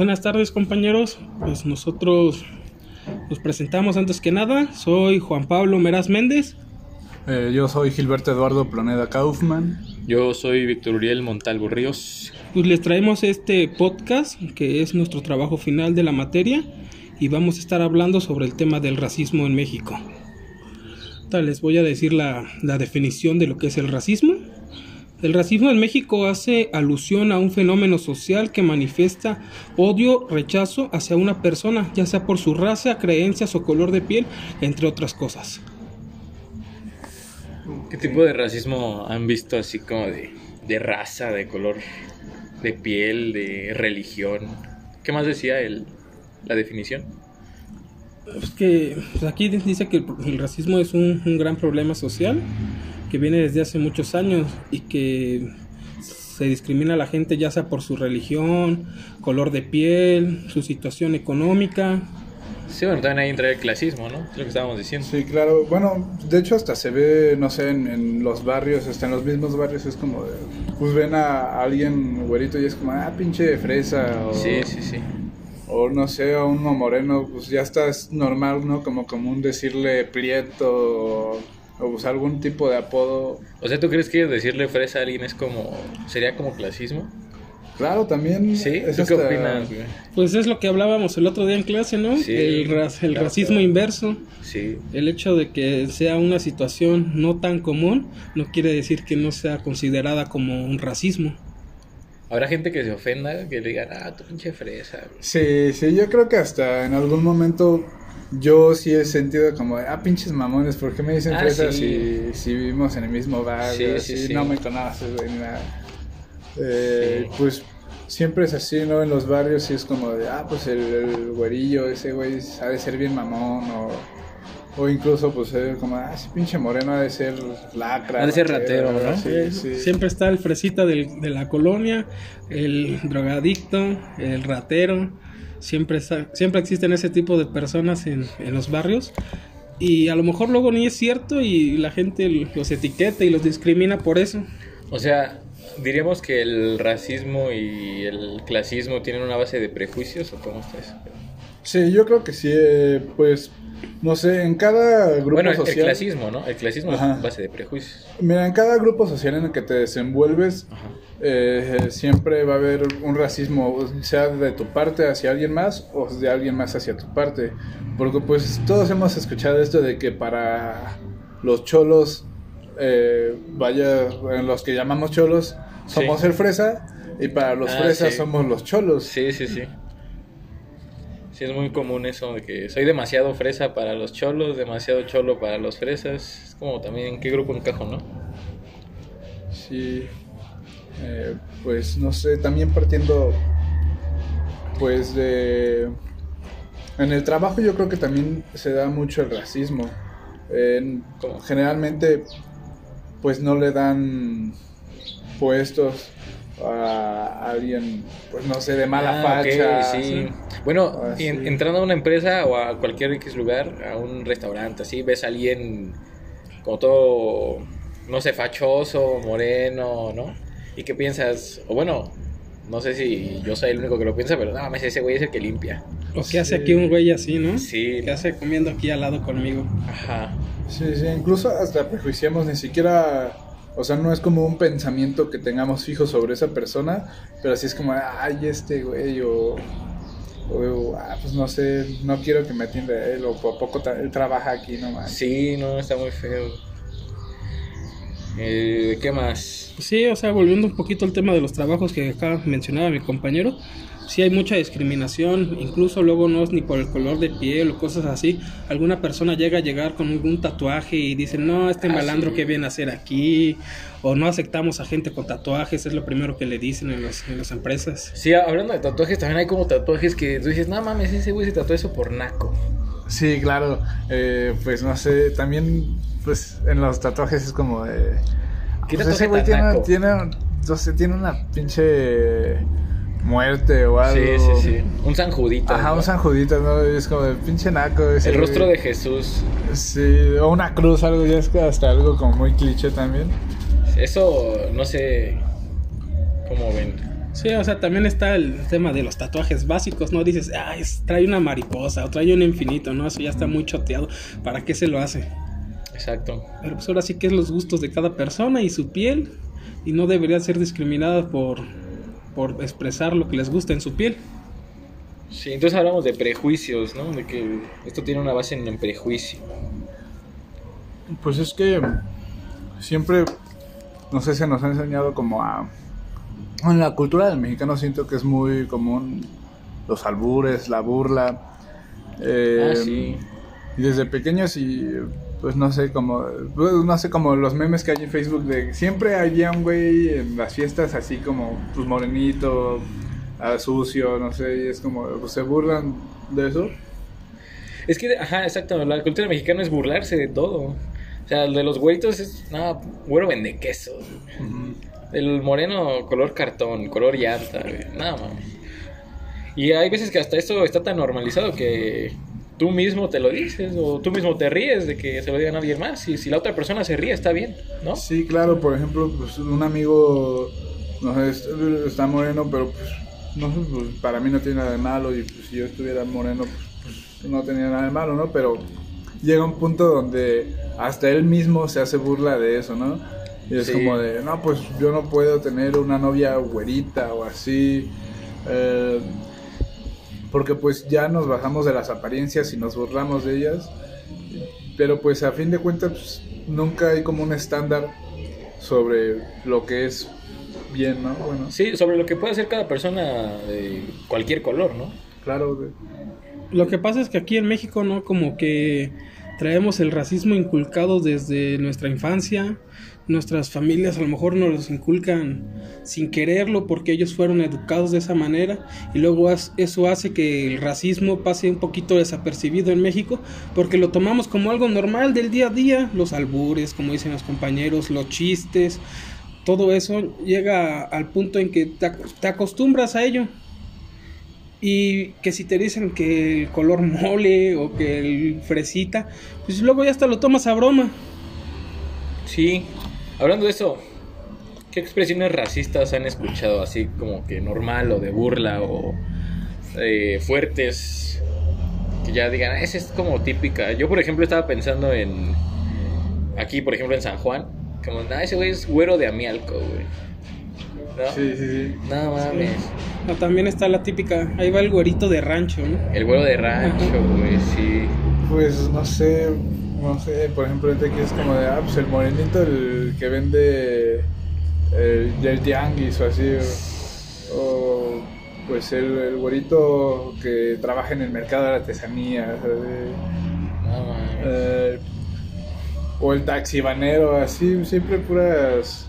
Buenas tardes compañeros, pues nosotros nos presentamos antes que nada, soy Juan Pablo Meraz Méndez. Eh, yo soy Gilberto Eduardo Planeda Kaufman. Yo soy Víctor Uriel Montalvo Ríos. Pues les traemos este podcast que es nuestro trabajo final de la materia y vamos a estar hablando sobre el tema del racismo en México. les voy a decir la, la definición de lo que es el racismo. El racismo en México hace alusión a un fenómeno social que manifiesta odio, rechazo hacia una persona, ya sea por su raza, creencias o color de piel, entre otras cosas. ¿Qué tipo de racismo han visto así como de, de raza, de color de piel, de religión? ¿Qué más decía el, la definición? Es que pues, aquí dice que el, racismo es un, un gran problema social que viene desde hace muchos años y que se discrimina a la gente ya sea por su religión, color de piel, su situación económica. Sí, bueno, también ahí entra el clasismo, ¿no? Es lo que estábamos diciendo. Sí, claro. Bueno, de hecho hasta se ve, no sé, en, los barrios, hasta en los mismos barrios es como, pues ven a alguien güerito y es como, ah, pinche fresa. O, sí, sí, sí. O no sé, a uno moreno, pues ya está, es normal, ¿no? Como común decirle prieto o usar algún tipo de apodo. O sea, ¿tú crees que decirle fresa a alguien es como, sería como clasismo? Claro, también. Sí, ¿tú qué opinas, Pues es lo que hablábamos el otro día en clase, ¿no? el, el racismo inverso. Sí. El hecho de que sea una situación no tan común no quiere decir que no sea considerada como un racismo. Habrá gente que se ofenda, que le digan, ah, tu pinche fresa. Sí, sí, yo creo que hasta en algún momento yo sí he sentido como, ah, pinches mamones, ¿por qué me dicen ah, si, vivimos en el mismo barrio? Sí, no me conoces, güey, nada. Eh, pues siempre es así, ¿no? En los barrios sí es como de, ah, pues el, güerillo, ese güey ha de ser bien mamón, o, o incluso pues como, ah, ese pinche moreno ha de ser lacra. Ha de ser ratero, ¿no? Siempre está el fresita del, de la colonia, el drogadicto, el ratero Siempre, siempre existen ese tipo de personas en, en los barrios y a lo mejor luego ni es cierto y la gente los etiqueta y los discrimina por eso. O sea, diríamos que el racismo y el clasismo tienen una base de prejuicios o cómo está eso? Sí, yo creo que sí, eh, pues no sé, en cada grupo bueno, social. el clasismo, ¿no? El clasismo es base de prejuicios. Mira, en cada grupo social en el que te desenvuelves, eh, siempre va a haber un racismo, sea de tu parte hacia alguien más o de alguien más hacia tu parte. Porque, pues, todos hemos escuchado esto de que para los cholos, eh, vaya, en los que llamamos cholos, somos el fresa. Y para los ah, fresas somos los cholos. Sí, sí, sí es muy común eso de que soy demasiado fresa para los cholos, demasiado cholo para los fresas. Es como también en qué grupo encajo, ¿no? Sí. Eh, pues no sé, también partiendo pues de... En el trabajo yo creo que también se da mucho el racismo. generalmente pues no le dan puestos a alguien, pues no sé, de mala ah, facha. sí. Bueno, entrando a una empresa o a cualquier X lugar, a un restaurante, así, ves a alguien como todo, no sé, fachoso, moreno, ¿no? ¿Y qué piensas? O bueno, no sé si yo soy el único que lo piensa, pero nada más ese güey es el que limpia. O qué hace aquí un güey así, ¿no? Sí. ¿Qué hace comiendo aquí al lado conmigo? Ajá. Sí, sí, incluso hasta prejuiciamos, ni siquiera o sea, no es como un pensamiento que tengamos fijo sobre esa persona, pero así es como, ay, este güey, o, o ah, pues no sé, no quiero que me atienda él, o por poco él trabaja aquí nomás. Sí, no, está muy feo. Eh, ¿Qué más? Sí, o sea, volviendo un poquito al tema de los trabajos que acá mencionaba mi compañero, sí hay mucha discriminación, incluso luego no es ni por el color de piel o cosas así. Alguna persona llega a llegar con algún tatuaje y dice, no, este ah, malandro que viene a hacer aquí, o no aceptamos a gente con tatuajes, es lo primero que le dicen en, en las empresas. Sí, hablando de tatuajes, también hay como tatuajes que tú dices, no mames, ese güey se tatuó eso por naco. Sí, claro, eh, pues no sé, también pues en los tatuajes es como de... Pues ese güey tiene, tiene, no sé, tiene una pinche muerte o algo. Sí, sí, sí. Un San Ajá, un San ¿no? es como el pinche naco. el rostro de Jesús. Sí, o una cruz, algo, ya es hasta algo como muy cliché también. Eso, no sé cómo ven. Sí, o sea, también está el tema de los tatuajes básicos, ¿no? Dices, ay, trae una mariposa o trae un infinito, ¿no? Eso ya está muy choteado. ¿Para qué se lo hace? Exacto. Pero pues ahora sí que es los gustos de cada persona y su piel. Y no debería ser discriminada por, por expresar lo que les gusta en su piel. Sí, entonces hablamos de prejuicios, ¿no? De que esto tiene una base en el prejuicio. Pues es que siempre, no sé, se nos ha enseñado como a... En la cultura del mexicano siento que es muy común los albures, la burla. Eh, ah, sí. Y desde pequeños y pues no sé, como, pues, no sé, como los memes que hay en Facebook de siempre había un güey en las fiestas así como, pues morenito, sucio, no sé, y es como, pues, se burlan de eso. Es que, ajá, exacto, la cultura mexicana es burlarse de todo. O sea, el de los güeritos es, nada, güero vende queso. El moreno, color cartón, color llanta, nada más. Y hay veces que hasta eso está tan normalizado que tú mismo te lo dices o tú mismo te ríes de que se lo diga a nadie más. Y si la otra persona se ríe, está bien, ¿no? Sí, claro, por ejemplo, pues un amigo, no sé, está moreno, pero pues, pues, para mí no tiene nada de malo y si yo estuviera moreno, pues, no tenía nada de malo, ¿no? Pero llega un punto donde hasta él mismo se hace burla de eso, ¿no? Y es como de, no, pues yo no puedo tener una novia güerita o así. Eh, porque pues ya nos bajamos de las apariencias y nos burlamos de ellas, pero pues a fin de cuentas pues, nunca hay como un estándar sobre lo que es bien, ¿no? Bueno. Sí, sobre lo que puede hacer cada persona de cualquier color, ¿no? Claro. Lo que pasa es que aquí en México, ¿no? Como que traemos el racismo inculcado desde nuestra infancia nuestras familias a lo mejor nos los inculcan sin quererlo porque ellos fueron educados de esa manera y luego eso hace que el racismo pase un poquito desapercibido en México porque lo tomamos como algo normal del día a día, los albures, como dicen los compañeros, los chistes, todo eso llega al punto en que te, acostumbras a ello y que si te dicen que el color mole o que el fresita, pues luego ya hasta lo tomas a broma. Sí, Hablando de eso, ¿qué expresiones racistas han escuchado así como que normal o de burla o eh, fuertes? Que ya digan, esa es como típica. Yo, por ejemplo, estaba pensando en. Aquí, por ejemplo, en San Juan. Como, nada, ese güey es güero de Amialco, güey. ¿No? Sí, sí, sí. Nada mames. No, también está la típica. Ahí va el güerito de rancho, ¿no? El güero de rancho, güey, sí. Pues no sé no sé, por ejemplo, este que es como de, ah, pues el morenito, el que vende el, el tianguis o así, o, pues el, el, güerito que trabaja en el mercado de la artesanía, eh, o el taxibanero, así, siempre puras,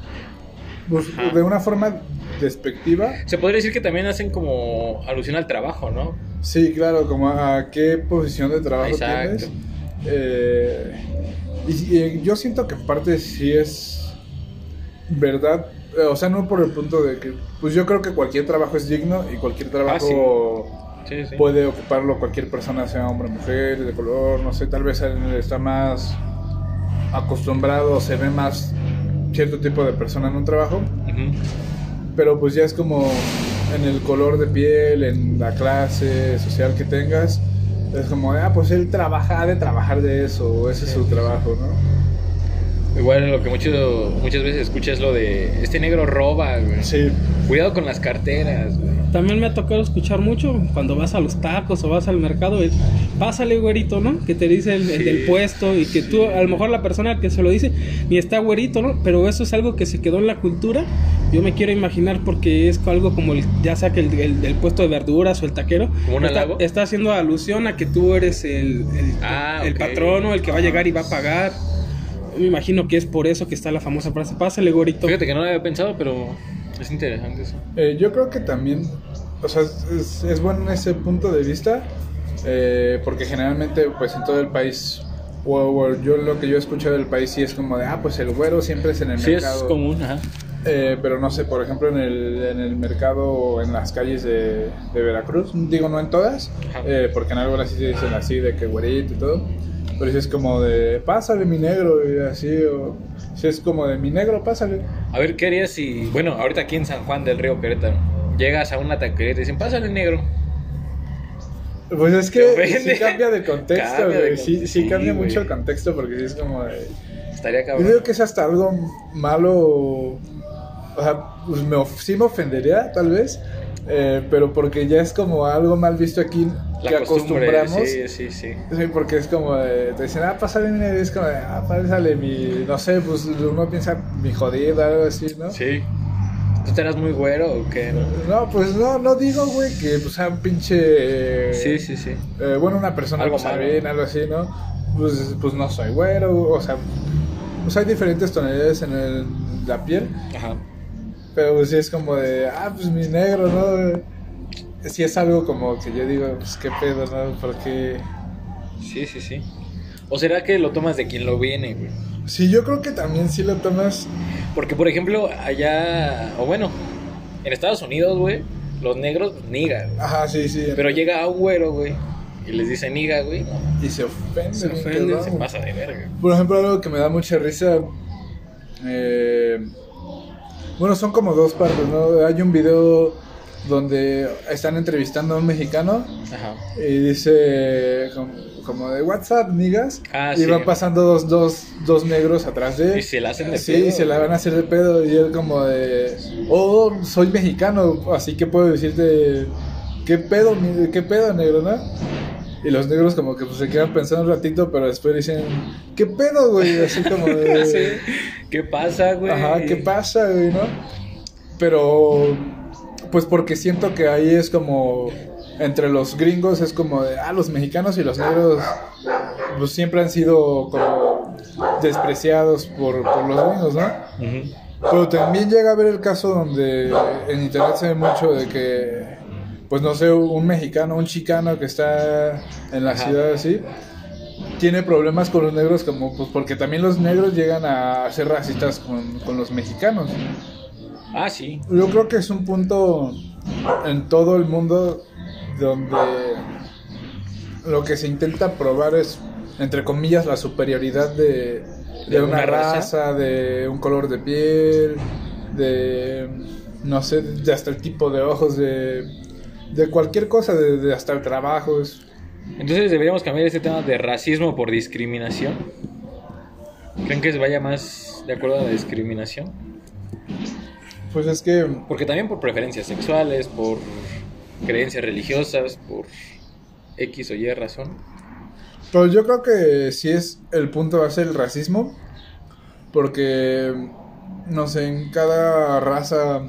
pues, de una forma despectiva. Se podría decir que también hacen como alusión al trabajo, ¿no? Sí, claro, como a qué posición de trabajo tienes eh, y, yo siento que en parte sí es verdad, eh, o sea, no por el punto de que, pues yo creo que cualquier trabajo es digno y cualquier trabajo ah, puede ocuparlo cualquier persona, sea hombre o mujer, de color, no sé, tal vez está más acostumbrado, se ve más cierto tipo de persona en un trabajo, pero pues ya es como en el color de piel, en la clase social que tengas es como, ah, pues él trabaja, de trabajar de eso, o ese es su trabajo, ¿no? Igual lo que mucho, muchas veces escuchas es lo de, este negro roba, güey. Sí. Cuidado con las carteras, güey. También me ha tocado escuchar mucho cuando vas a los tacos o vas al mercado, el, pásale güerito, ¿no? Que te dice el, del puesto y que tú, a lo mejor la persona que se lo dice ni está güerito, ¿no? Pero eso es algo que se quedó en la cultura. Yo me quiero imaginar porque es algo como el, ya sea que el, del puesto de verduras o el taquero, está, está, haciendo alusión a que tú eres el, el, ah, patrono, el que va a llegar y va a pagar. Me imagino que es por eso que está la famosa frase, pásale güerito. Fíjate que no lo había pensado, pero es interesante eso. Eh, yo creo que también, o sea, es, es bueno en ese punto de vista, eh, porque generalmente, pues en todo el país, o, yo lo que yo he escuchado del país sí es como de, ah, pues el güero siempre es en el mercado. Sí, es común, ajá. Eh, pero no sé, por ejemplo, en el, en el mercado, en las calles de, de Veracruz, digo no en todas, porque en algunas sí se dicen así, de que güerito y todo, pero si es como de, pásale mi negro, y así, o si es como de mi negro, pásale. A ver, ¿qué harías si, bueno, ahorita aquí en San Juan del Río Querétaro, llegas a una taquería y te dicen, pásale negro. Pues es que sí cambia de contexto, güey. Sí, sí, cambia mucho el contexto porque sí es como de... Estaría cabrón. Yo digo que es hasta algo malo. O sea, pues me, sí me ofendería, tal vez. Eh, pero porque ya es como algo mal visto aquí que acostumbramos. Sí, sí, sí. Sí, porque es como de, te dicen, ah, pásale mi es como de, ah, pásale mi, no sé, pues uno piensa mi jodida, algo así, ¿no? Sí. ¿Tú eras muy güero o qué? No, pues no, no digo, güey, que pues sea un pinche... sí, sí, sí. Eh, bueno, una persona algo pues, bien, algo así, ¿no? Pues, pues no soy güero, o sea, pues hay diferentes tonalidades en el, la piel. Ajá. Pero pues sí es como de, ah, pues mi negro, ¿no? Sí es algo como que yo digo, pues qué pedo, ¿no? Porque... Sí, sí, sí. ¿O será que lo tomas de quien lo viene, güey? Sí, yo creo que también sí lo tomas. Porque, por ejemplo, allá, o bueno, en Estados Unidos, güey, los negros niga. Ajá, sí, sí. Pero llega a un güero, güey, y les dice niga, güey. Y se ofende. Se ofende, se pasa de verga. Por ejemplo, algo que me da mucha risa. Eh, bueno, son como dos partes, ¿no? Hay un video donde están entrevistando a un mexicano Ajá. y dice como, de WhatsApp, niggas. Ah, y van pasando dos, dos, dos negros atrás de él. Y se la hacen de sí, pedo. Sí, se la van a hacer de pedo. Y él como de, oh, soy mexicano, así que puedo decirte, ¿qué pedo, qué pedo, negro, no? Y los negros como que pues, se quedan pensando un ratito, pero después dicen, ¿qué pedo, güey? Así como de... ¿Qué pasa, güey? Ajá, ¿qué pasa, güey, no? Pero, pues porque siento que ahí es como, entre los gringos es como de, ah, los mexicanos y los negros, pues siempre han sido como despreciados por, los gringos, ¿no? Pero también llega a ver el caso donde en internet se ve mucho de que pues no sé, un mexicano, un chicano que está en la ciudad así, tiene problemas con los negros como pues porque también los negros llegan a ser racistas con, con los mexicanos. Ah, sí. Yo creo que es un punto en todo el mundo donde lo que se intenta probar es, entre comillas, la superioridad de, de, una, raza, de un color de piel, de, no sé, de hasta el tipo de ojos, de de cualquier cosa, de, hasta el trabajo. Entonces deberíamos cambiar ese tema de racismo por discriminación. ¿Creen que se vaya más de acuerdo a la discriminación? Pues es que... Porque también por preferencias sexuales, por creencias religiosas, por X o Y razón. Pues yo creo que sí es el punto va a ser el racismo. Porque, no sé, en cada raza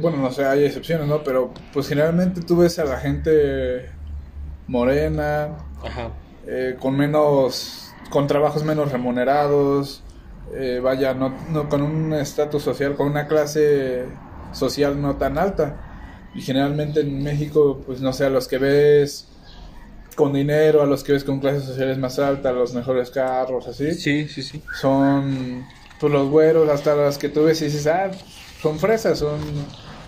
bueno, no sé, hay excepciones, ¿no? Pero pues generalmente tú ves a la gente morena, eh, con menos, con trabajos menos remunerados, eh, vaya, no, no con un estatus social, con una clase social no tan alta. Y generalmente en México, pues no sé, a los que ves con dinero, a los que ves con clases sociales más altas, los mejores carros, así. Sí, sí, sí. Son pues los güeros, hasta los que tú ves y dices, ah, son fresas, son,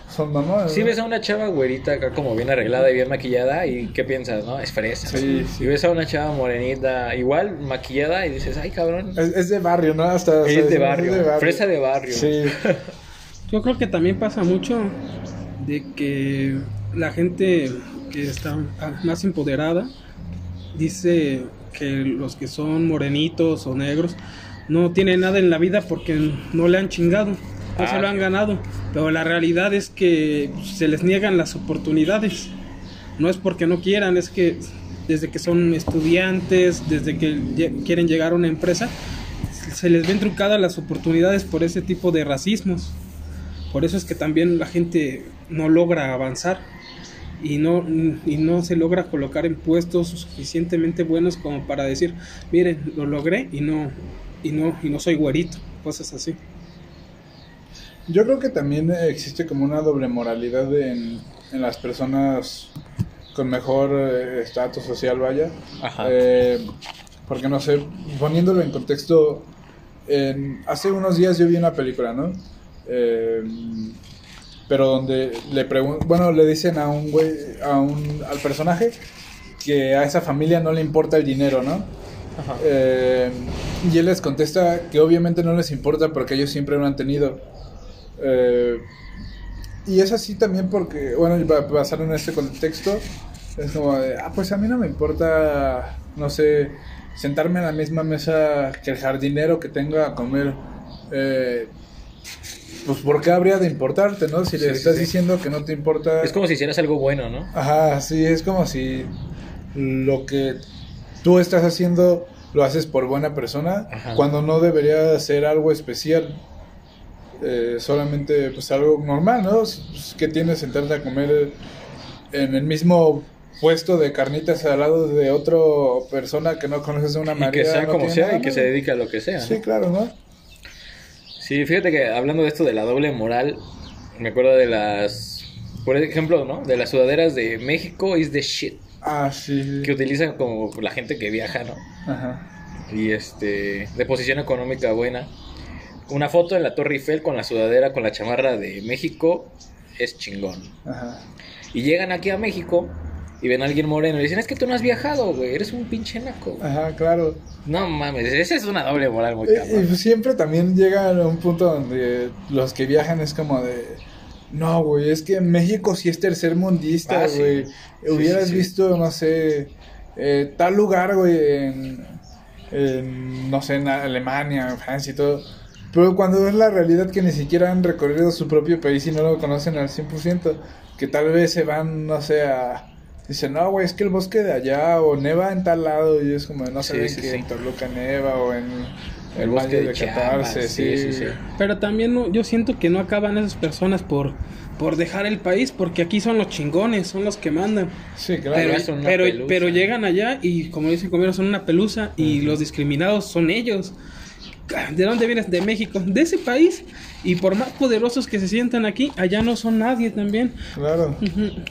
son. Si ves a una chava güerita acá como bien arreglada y bien maquillada, ¿y qué piensas, no? Es fresa. Sí, sí. Y ves a una chava morenita igual maquillada y dices, ay cabrón. Es, de barrio, ¿no? Hasta, es, de barrio, fresa de barrio. Sí. Yo creo que también pasa mucho de que la gente que está más empoderada dice que los que son morenitos o negros no tienen nada en la vida porque no le han chingado no se lo han ganado. Pero la realidad es que se les niegan las oportunidades. No es porque no quieran, es que desde que son estudiantes, desde que quieren llegar a una empresa, se les ven trucadas las oportunidades por ese tipo de racismos. Por eso es que también la gente no logra avanzar y no, y no se logra colocar en puestos suficientemente buenos como para decir, miren, lo logré y no, y no, y no soy güerito, cosas así. Yo creo que también existe como una doble moralidad en, en las personas con mejor eh, estatus social, vaya. Ajá. Eh, porque no sé, poniéndolo en contexto, hace unos días yo vi una película, ¿no? Eh, pero donde le preguntan, bueno, le dicen a un güey, a un, al personaje que a esa familia no le importa el dinero, ¿no? Ajá. y él les contesta que obviamente no les importa porque ellos siempre lo han tenido. Eh, y es así también porque, bueno, basar en este contexto, es como de, ah, pues a mí no me importa, no sé, sentarme en la misma mesa que el jardinero que tenga a comer. Eh, pues ¿por qué habría de importarte, no? Si le estás diciendo que no te importa... Es como si hicieras algo bueno, ¿no? Ajá, sí, es como si lo que tú estás haciendo lo haces por buena persona, cuando no debería ser algo especial. Eh, solamente pues algo normal, ¿no? Pues, que tienes sentarte a comer en el mismo puesto de carnitas al lado de otra persona que no conoces de una manera. Y que sea como sea y que se dedique a lo que sea. Sí, claro, ¿no? Sí, fíjate que hablando de esto de la doble moral, me acuerdo de las, por ejemplo, ¿no? De las sudaderas de México is the shit. Ah, sí. Que utilizan como la gente que viaja, ¿no? Ajá. Y este, de posición económica buena. Una foto en la Torre Eiffel con la sudadera, con la chamarra de México, es chingón. Ajá. Y llegan aquí a México y ven a alguien moreno y dicen, es que tú no has viajado, güey, eres un pinche naco. Ajá, claro. No mames, esa es una doble moral muy Y, siempre también llega a un punto donde los que viajan es como de... No, güey, es que México sí es tercer mundista, ah, güey. Hubieras visto, no sé, eh, tal lugar, güey, en, no sé, en Alemania, en Francia y todo. Pero cuando es la realidad que ni siquiera han recorrido su propio país y no lo conocen al 100%, que tal vez se van, no sé, a Dice, no, güey, es que el bosque de allá o neva en tal lado. Y es como, no sé sí, que en Toluca neva o en el, bosque de, de sí, sí, Pero también yo siento que no acaban esas personas por, por dejar el país, porque aquí son los chingones, son los que mandan. Sí, claro. Pero, pero, pero, llegan allá y, como dicen conmigo, son una pelusa y los discriminados son ellos. ¿De dónde vienes? De México, de ese país. Y por más poderosos que se sientan aquí, allá no son nadie también. Claro.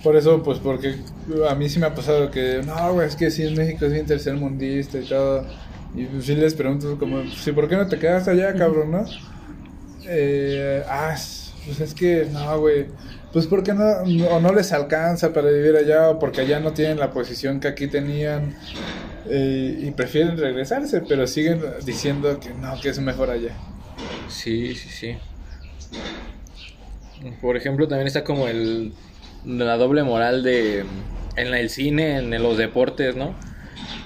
Por eso, pues, porque a mí sí me ha pasado que, no, güey, es que sí, en México es bien tercermundista y todo. Y pues, sí les pregunto, como, sí, ¿por qué no te quedas allá, cabrón, no? Eh, ah, pues es que, no, güey. Pues porque no, o no les alcanza para vivir allá, o porque allá no tienen la posición que aquí tenían. Eh, y prefieren regresarse, pero siguen diciendo que no, que es mejor allá. Sí, sí, sí. Por ejemplo, también está como el la doble moral de en el cine, en los deportes, ¿no?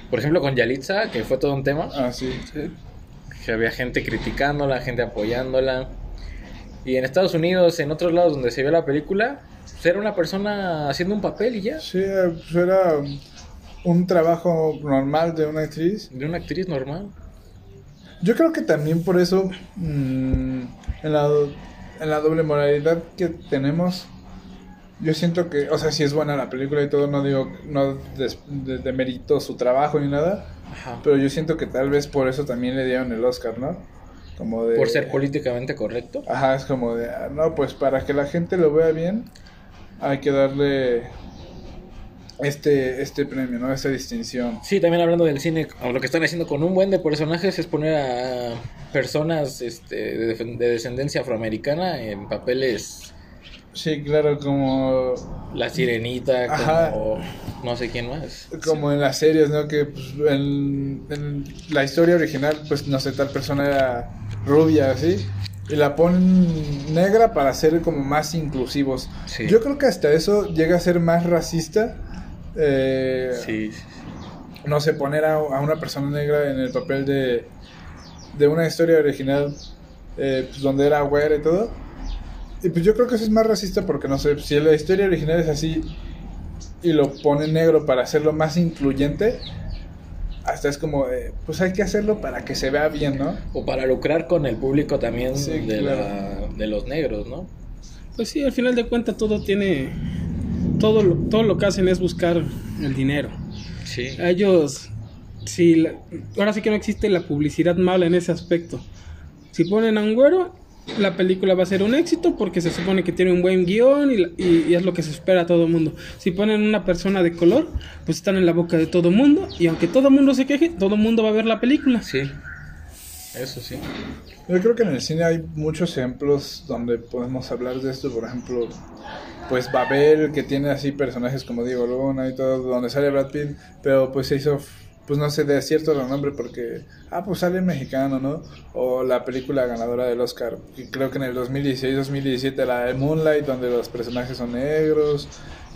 Por ejemplo, con Yalitza, que fue todo un tema. Ah, sí. Que había gente criticándola, gente apoyándola. Y en Estados Unidos, en otros lados donde se vio la película, pues era una persona haciendo un papel y ya. Sí, pues era un trabajo normal de una actriz. De una actriz normal. Yo creo que también por eso, mm, en, la, en la doble moralidad que tenemos, yo siento que, o sea, si es buena la película y todo, no digo, no demerito de, su trabajo ni nada, pero yo siento que tal vez por eso también le dieron el Oscar, ¿no? Como de... Por ser políticamente correcto. Ajá, es como de, ah, no, pues para que la gente lo vea bien, hay que darle este, este premio, ¿no? Esta distinción. Sí, también hablando del cine, lo que están haciendo con un buen de personajes es poner a personas este, de, descendencia afroamericana en papeles... Sí, claro, como... La sirenita, como... No sé quién más. Como en las series, ¿no? Que pues, en, la historia original, pues no sé, tal persona era rubia, así. Y la ponen negra para ser como más inclusivos. Yo creo que hasta eso llega a ser más racista eh, sí, No sé, poner a, una persona negra en el papel de, de una historia original eh, pues, donde era güera y todo. Y pues yo creo que eso es más racista porque no sé, si la historia original es así y lo pone negro para hacerlo más incluyente, hasta es como, pues hay que hacerlo para que se vea bien, ¿no? O para lucrar con el público también de, de los negros, ¿no? Pues sí, al final de cuentas todo tiene todo lo, todo lo que hacen es buscar el dinero. Sí. ellos, si ahora sí que no existe la publicidad mala en ese aspecto. Si ponen a un güero, la película va a ser un éxito porque se supone que tiene un buen guion y, es lo que se espera a todo el mundo. Si ponen una persona de color, pues están en la boca de todo el mundo y aunque todo el mundo se queje, todo el mundo va a ver la película. Sí, eso sí. Yo creo que en el cine hay muchos ejemplos donde podemos hablar de esto. Por ejemplo, pues Babel, que tiene así personajes como Diego Luna y todo, donde sale Brad Pitt, pero pues se hizo pues no sé, de cierto nombre porque, ah, pues sale mexicano, ¿no? O la película ganadora del Oscar, creo que en el 2016-2017, la de Moonlight, donde los personajes son negros,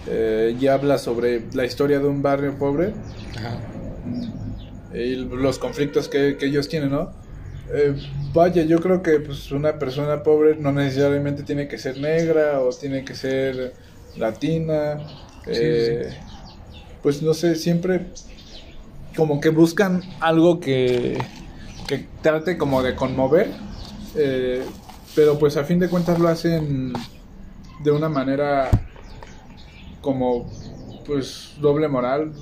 eh, y habla sobre la historia de un barrio pobre y los conflictos que, ellos tienen, ¿no? Eh, vaya, yo creo que pues, una persona pobre no necesariamente tiene que ser negra o tiene que ser latina. Eh, pues no sé, siempre como que buscan algo que, que trate como de conmover, eh, pero pues a fin de cuentas lo hacen de una manera como pues doble moral,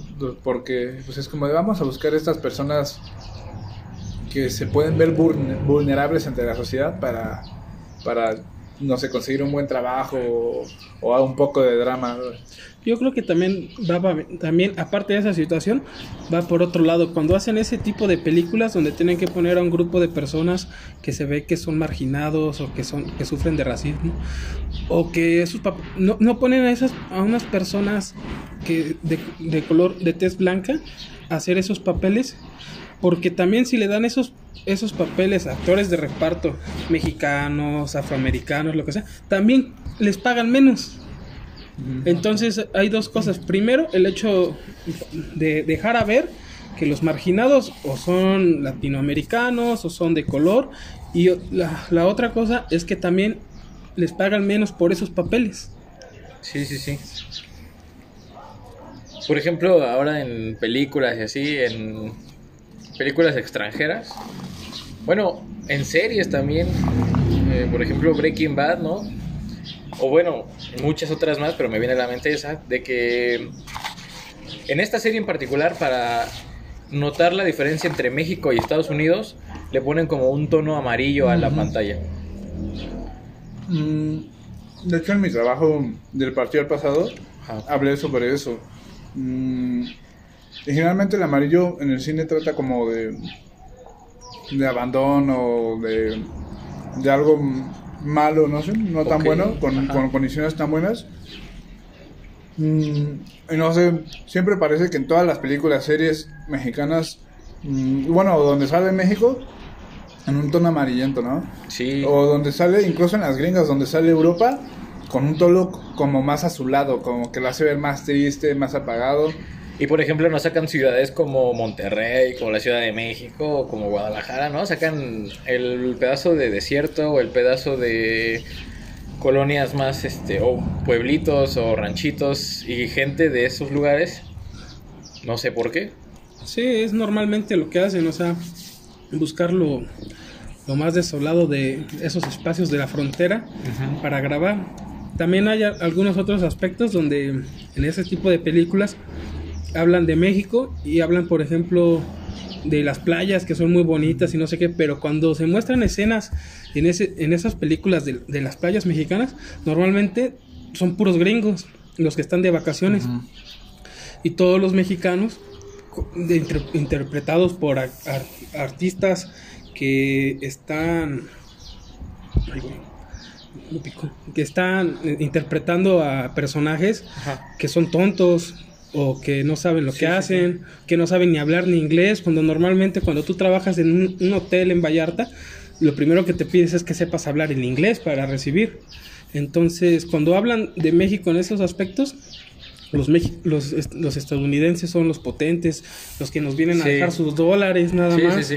porque pues es como de vamos a buscar estas personas que se pueden ver vulnerables ante la sociedad para, para no sé, conseguir un buen trabajo o, un poco de drama. Yo creo que también va, también aparte de esa situación va por otro lado cuando hacen ese tipo de películas donde tienen que poner a un grupo de personas que se ve que son marginados o que son que sufren de racismo o que sus no, no ponen a esas a unas personas que de, de color de tez blanca hacer esos papeles porque también si le dan esos esos papeles a actores de reparto mexicanos, afroamericanos, lo que sea, también les pagan menos. Entonces hay dos cosas. Primero, el hecho de dejar a ver que los marginados o son latinoamericanos o son de color. Y la, otra cosa es que también les pagan menos por esos papeles. Sí, sí, sí. Por ejemplo, ahora en películas y así, en películas extranjeras. Bueno, en series también. Eh, por ejemplo, Breaking Bad, ¿no? o bueno, muchas otras más, pero me viene a la mente esa, de que en esta serie en particular, para notar la diferencia entre México y Estados Unidos, le ponen como un tono amarillo a la pantalla. Mm, de hecho, en mi trabajo del partido pasado, hablé sobre eso. Mm, y generalmente el amarillo en el cine trata como de, de abandono, de, de algo malo, no sé, no tan bueno, con, condiciones tan buenas. Mm, y no sé, siempre parece que en todas las películas, series mexicanas, mm, bueno, donde sale México, en un tono amarillento, ¿no? Sí. O donde sale, incluso en las gringas, donde sale Europa, con un tono como más azulado, como que lo hace ver más triste, más apagado. Y por ejemplo, no sacan ciudades como Monterrey, como la Ciudad de México, como Guadalajara, ¿no? Sacan el pedazo de desierto o el pedazo de colonias más, este, o pueblitos o ranchitos y gente de esos lugares. No sé por qué. Sí, es normalmente lo que hacen, o sea, buscar lo, más desolado de esos espacios de la frontera para grabar. También hay algunos otros aspectos donde en ese tipo de películas hablan de México y hablan, por ejemplo, de las playas que son muy bonitas y no sé qué, pero cuando se muestran escenas en, ese, en esas películas de, las playas mexicanas, normalmente son puros gringos los que están de vacaciones. Y todos los mexicanos, interpretados por artistas que están... que están eh, interpretando a personajes que son tontos, o que no saben lo que hacen, que no saben ni hablar ni inglés, cuando normalmente cuando tú trabajas en un, hotel en Vallarta, lo primero que te pides es que sepas hablar en inglés para recibir. Entonces, cuando hablan de México en esos aspectos, los, los, los estadounidenses son los potentes, los que nos vienen a dejar sus dólares, nada más.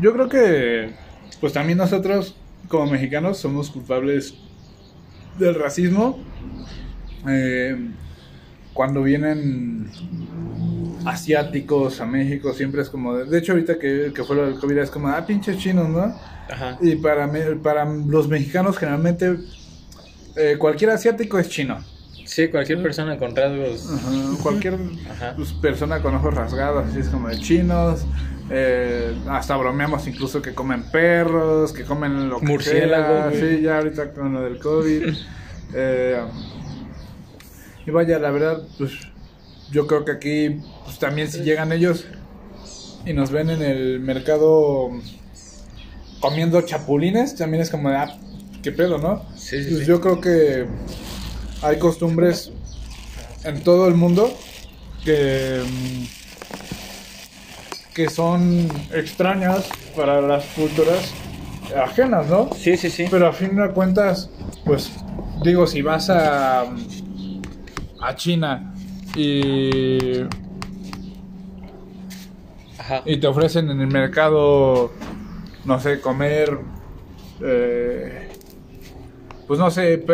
Yo creo que, pues también nosotros, como mexicanos, somos culpables del racismo. Eh, cuando vienen asiáticos a México siempre es como, de, hecho ahorita que, fue lo del COVID es como, ah, pinches chinos, ¿no? Ajá. Y para, para los mexicanos generalmente eh, cualquier asiático es chino. Sí, cualquier persona con rasgos. cualquier pues, persona con ojos rasgados, así es como de chinos. Eh, hasta bromeamos incluso que comen perros, que comen lo que Murciélago, Sí, ya ahorita con lo del COVID. eh, y vaya, la verdad, pues yo creo que aquí, pues también si llegan ellos y nos ven en el mercado comiendo chapulines, también es como de, ah, qué pedo, ¿no? Sí, sí, pues yo creo que hay costumbres en todo el mundo que, que son extrañas para las culturas ajenas, ¿no? Sí, sí, sí. Pero a fin de cuentas, pues digo, si vas a, a China y, y te ofrecen en el mercado, no sé, comer, eh, pues no sé,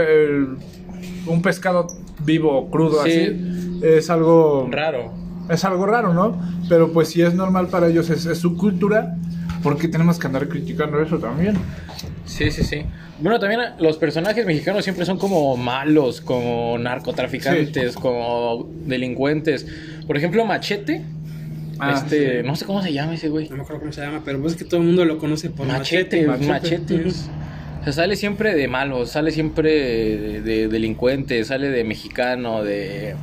un pescado vivo, crudo, así, es algo raro. Es algo raro, ¿no? Pero pues si es normal para ellos, es, es su cultura, porque tenemos que andar criticando eso también? Sí, sí, sí. Bueno, también los personajes mexicanos siempre son como malos, como narcotraficantes, como delincuentes. Por ejemplo, Machete. Ah, este, no sé cómo se llama ese güey. No me acuerdo cómo se llama, pero pues es que todo el mundo lo conoce por Machete. Machete. O sea, sale siempre de malo, sale siempre de, delincuente, sale de mexicano, de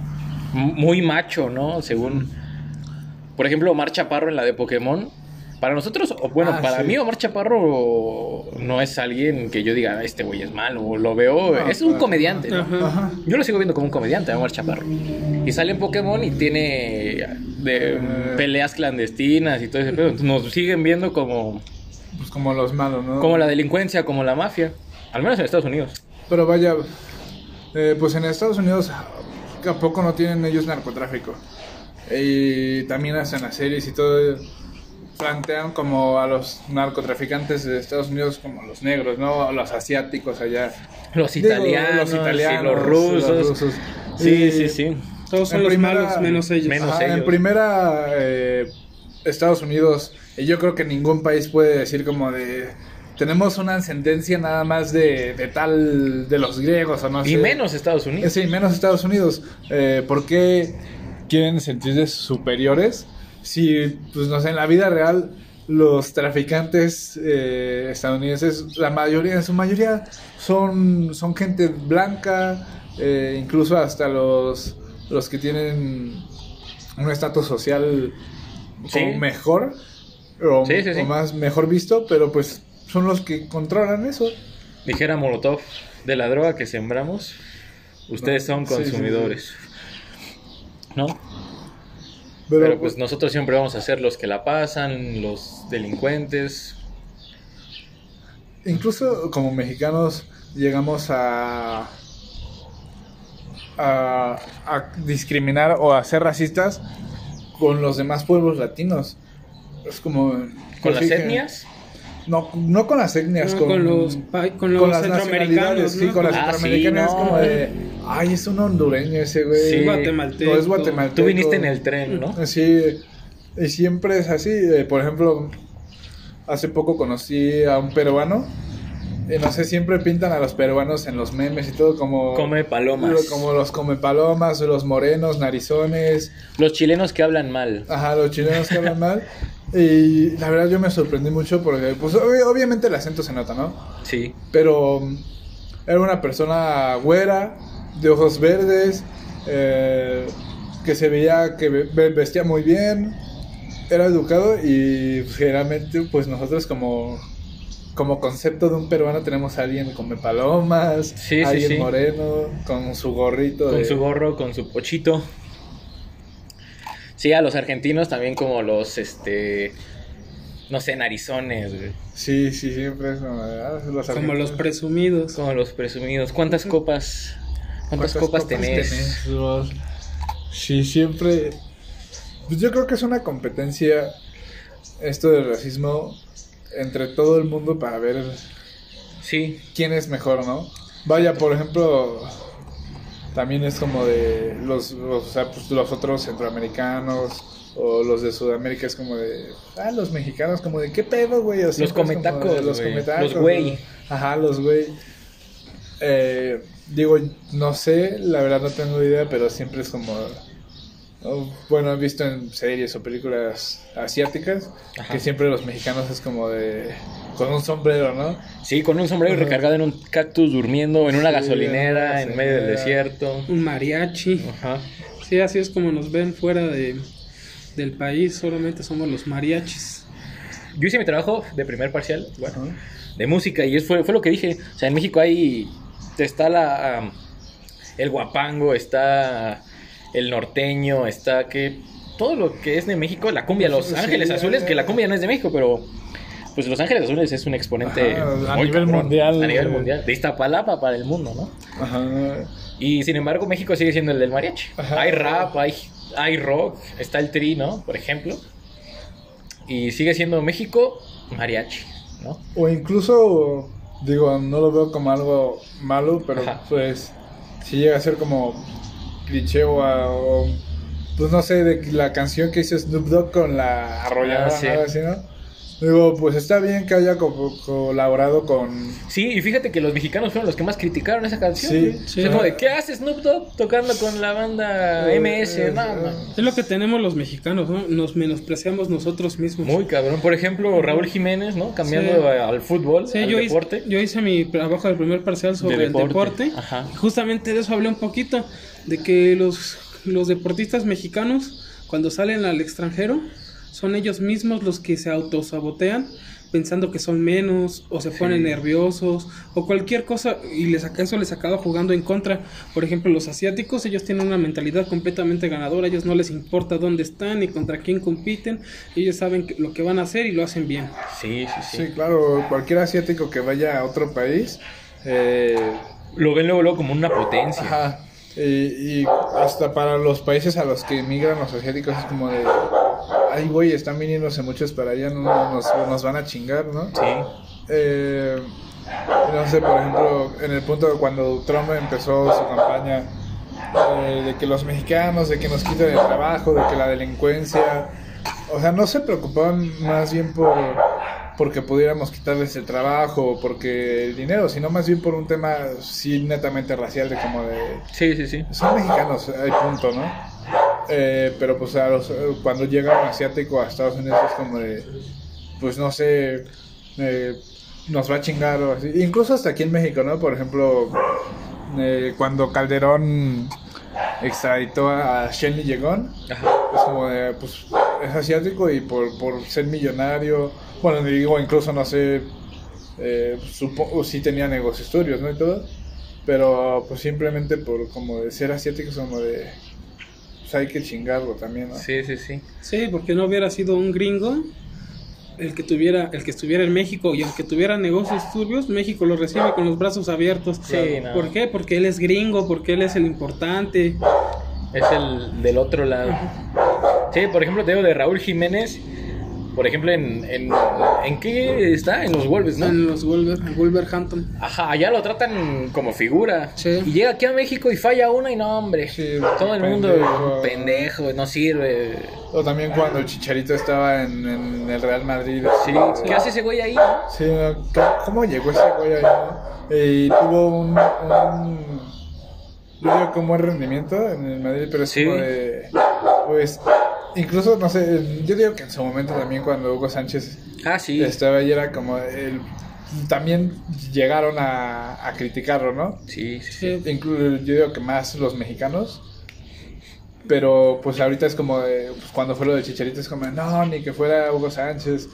muy macho, ¿no? Según, por ejemplo, Omar Chaparro en la de Pokémon, para nosotros, bueno, ah, para mí Omar Chaparro no es alguien que yo diga, este güey es malo, lo veo, es un comediante, Yo lo sigo viendo como un comediante, Omar Chaparro. Y sale en Pokémon y tiene de eh. peleas clandestinas y todo ese pedo. Nos siguen viendo como... Pues como los malos, ¿no? Como la delincuencia, como la mafia. Al menos en Estados Unidos. Pero vaya, eh, pues en Estados Unidos, ¿a poco no tienen ellos narcotráfico? Y también hacen las series y todo plantean como a los narcotraficantes de Estados Unidos como los negros, ¿no? Los asiáticos allá. Los italianos, los, italianos, los rusos. Sí, sí, sí. Todos son los malos, menos ellos. En primera, eh, Estados Unidos, y yo creo que ningún país puede decir como de tenemos una ascendencia nada más de, de, tal de los griegos o no sé. Y menos Estados Unidos. Sí, menos Estados Unidos. Eh, ¿Por qué quieren sentirse superiores? Si, pues no sé, en la vida real los traficantes eh, estadounidenses, la mayoría, en su mayoría, son, son gente blanca, eh, incluso hasta los, los que tienen un estatus social mejor o, más mejor visto, pero pues son los que controlan eso. Dijera Molotov, de la droga que sembramos, ustedes son consumidores. ¿No? Pero, pues, nosotros siempre vamos a ser los que la pasan, los delincuentes. Incluso como mexicanos llegamos a, a, discriminar o a ser racistas con los demás pueblos latinos. Es como... ¿Con las etnias? No, no con las etnias, con, los, con los centroamericanos. Sí, con las ah, centroamericanas como de Ay, es un hondureño ese güey. Sí, guatemalteco. es guatemalteco. Tú viniste en el tren, ¿no? Sí, y siempre es así. Eh, por ejemplo, hace poco conocí a un peruano. Y no sé, siempre pintan a los peruanos en los memes y todo como... Come palomas. Como los come palomas, los morenos, narizones. Los chilenos que hablan mal. Ajá, los chilenos que hablan mal. Y la verdad yo me sorprendí mucho porque, pues obviamente el acento se nota, ¿no? Sí. Pero era una persona güera, de ojos verdes, eh, que se veía que vestía muy bien, era educado y generalmente pues nosotros como como concepto de un peruano tenemos a alguien come palomas, alguien moreno, con su gorrito. Con su gorro, con su pochito. Sí, a los argentinos también como los, este, no sé, narizones, Sí, sí, siempre es como los presumidos. Como los presumidos. ¿Cuántas copas ¿Cuántas, copas, tenés? Sí, siempre. Pues yo creo que es una competencia esto del racismo entre todo el mundo para ver sí. quién es mejor, ¿no? Vaya, por ejemplo, también es como de los, los, pues los otros centroamericanos o los de Sudamérica es como de, ah, los mexicanos como de, ¿qué pedo, güey? los cometacos, los cometacos. Los güey. Ajá, los güey. Eh, digo, no sé, la verdad no tengo idea, pero siempre es como... Bueno, he visto en series o películas asiáticas que siempre los mexicanos es como de... con un sombrero, ¿no? Sí, con un sombrero recargado en un cactus durmiendo en una gasolinera, en medio del desierto. Un mariachi. Ajá. Sí, así es como nos ven fuera de, del país, solamente somos los mariachis. Yo hice mi trabajo de primer parcial, bueno, de música, y eso fue, fue lo que dije. O sea, en México hay está la el guapango, está el norteño, está que todo lo que es de México, la cumbia, Los Ángeles Azules, que la cumbia no es de México, pero pues Los Ángeles Azules es un exponente a nivel mundial. A nivel mundial. De Iztapalapa para el mundo, ¿no? Ajá. Y sin embargo, México sigue siendo el del mariachi. Hay rap, hay, hay rock, está el tri, ¿no? Por ejemplo. Y sigue siendo México mariachi, ¿no? O incluso, digo, no lo veo como algo malo, pero pues si llega a ser como cliché o, pues no sé, de la canción que hizo Snoop Dogg con la arrollada, ah, así, ¿no? Digo, pues está bien que haya colaborado con... Sí, y fíjate que los mexicanos fueron los que más criticaron esa canción. Sí, sí. como de, ¿qué hace Snoop Dogg tocando con la banda eh, MS? Eh, es lo que tenemos los mexicanos, ¿no? Nos menospreciamos nosotros mismos. Muy cabrón. Por ejemplo, Raúl Jiménez, ¿no? Cambiando al fútbol, al yo deporte. Hice, yo hice mi trabajo del primer parcial sobre el deporte. Ajá. Y justamente de eso hablé un poquito, de que los, los deportistas mexicanos, cuando salen al extranjero son ellos mismos los que se autosabotean pensando que son menos o se ponen nerviosos o cualquier cosa y les eso les acaba jugando en contra. Por ejemplo, los asiáticos, ellos tienen una mentalidad completamente ganadora, ellos no les importa dónde están ni contra quién compiten, ellos saben lo que van a hacer y lo hacen bien. Sí, sí, sí. Sí, claro, cualquier asiático que vaya a otro país eh, lo ven luego, luego como una potencia. Ajá. Y, y hasta para los países a los que emigran los asiáticos es como de ay, güey, están viniéndose muchos para allá, no, nos, nos van a chingar, ¿no? Sí. Eh, no sé, por ejemplo, en el punto de cuando Trump empezó su campaña eh, de que los mexicanos, de que nos quiten el trabajo, de que la delincuencia, o sea, no se preocupaban más bien por porque pudiéramos quitarles el trabajo o porque el dinero, sino más bien por un tema sí netamente racial de como de... Sí, sí, sí. Son mexicanos, hay punto, ¿no? Eh, pero pues a los, cuando llega un asiático a Estados Unidos es como de, pues no sé, eh, nos va a chingar o así. Incluso hasta aquí en México, ¿no? Por ejemplo, eh, cuando Calderón extraditó a Shelly Llegón, es como de, pues es asiático y por, por ser millonario, bueno, digo, incluso no sé, supo, si tenía negocios estudios, ¿no? Y todo, pero pues simplemente por como de ser asiático, como de pues, hay que chingarlo también, ¿no? Sí, sí, sí. Sí, porque no hubiera sido un gringo el que tuviera el que estuviera en México y el que tuviera negocios turbios, México lo recibe con los brazos abiertos. Sí, ¿Por qué? Porque él es gringo, porque él es el importante. Es el del otro lado. Sí, por ejemplo, te digo de Raúl Jiménez por ejemplo, en, en, en qué está? En los Wolves, ¿no? En los Wolves, Wolverhampton. Ajá, allá lo tratan como figura. Sí. Y llega aquí a México y falla una y no, hombre. Sí, todo el mundo pendejo, no sirve. O también cuando el Chicharito estaba en, el Real Madrid. Sí, ¿qué hace ese güey ahí? Sí, ¿cómo llegó ese güey ahí? Y tuvo un, un yo digo como buen rendimiento en el Madrid, pero es como de, pues, incluso, no sé, yo digo que en su momento también cuando Hugo Sánchez ah, sí. estaba ahí era como el, también llegaron a, a criticarlo, ¿no? Sí, sí, Incluso yo digo que más los mexicanos. Pero pues ahorita es como de, pues, cuando fue lo de Chicharito es como, no, ni que fuera Hugo Sánchez.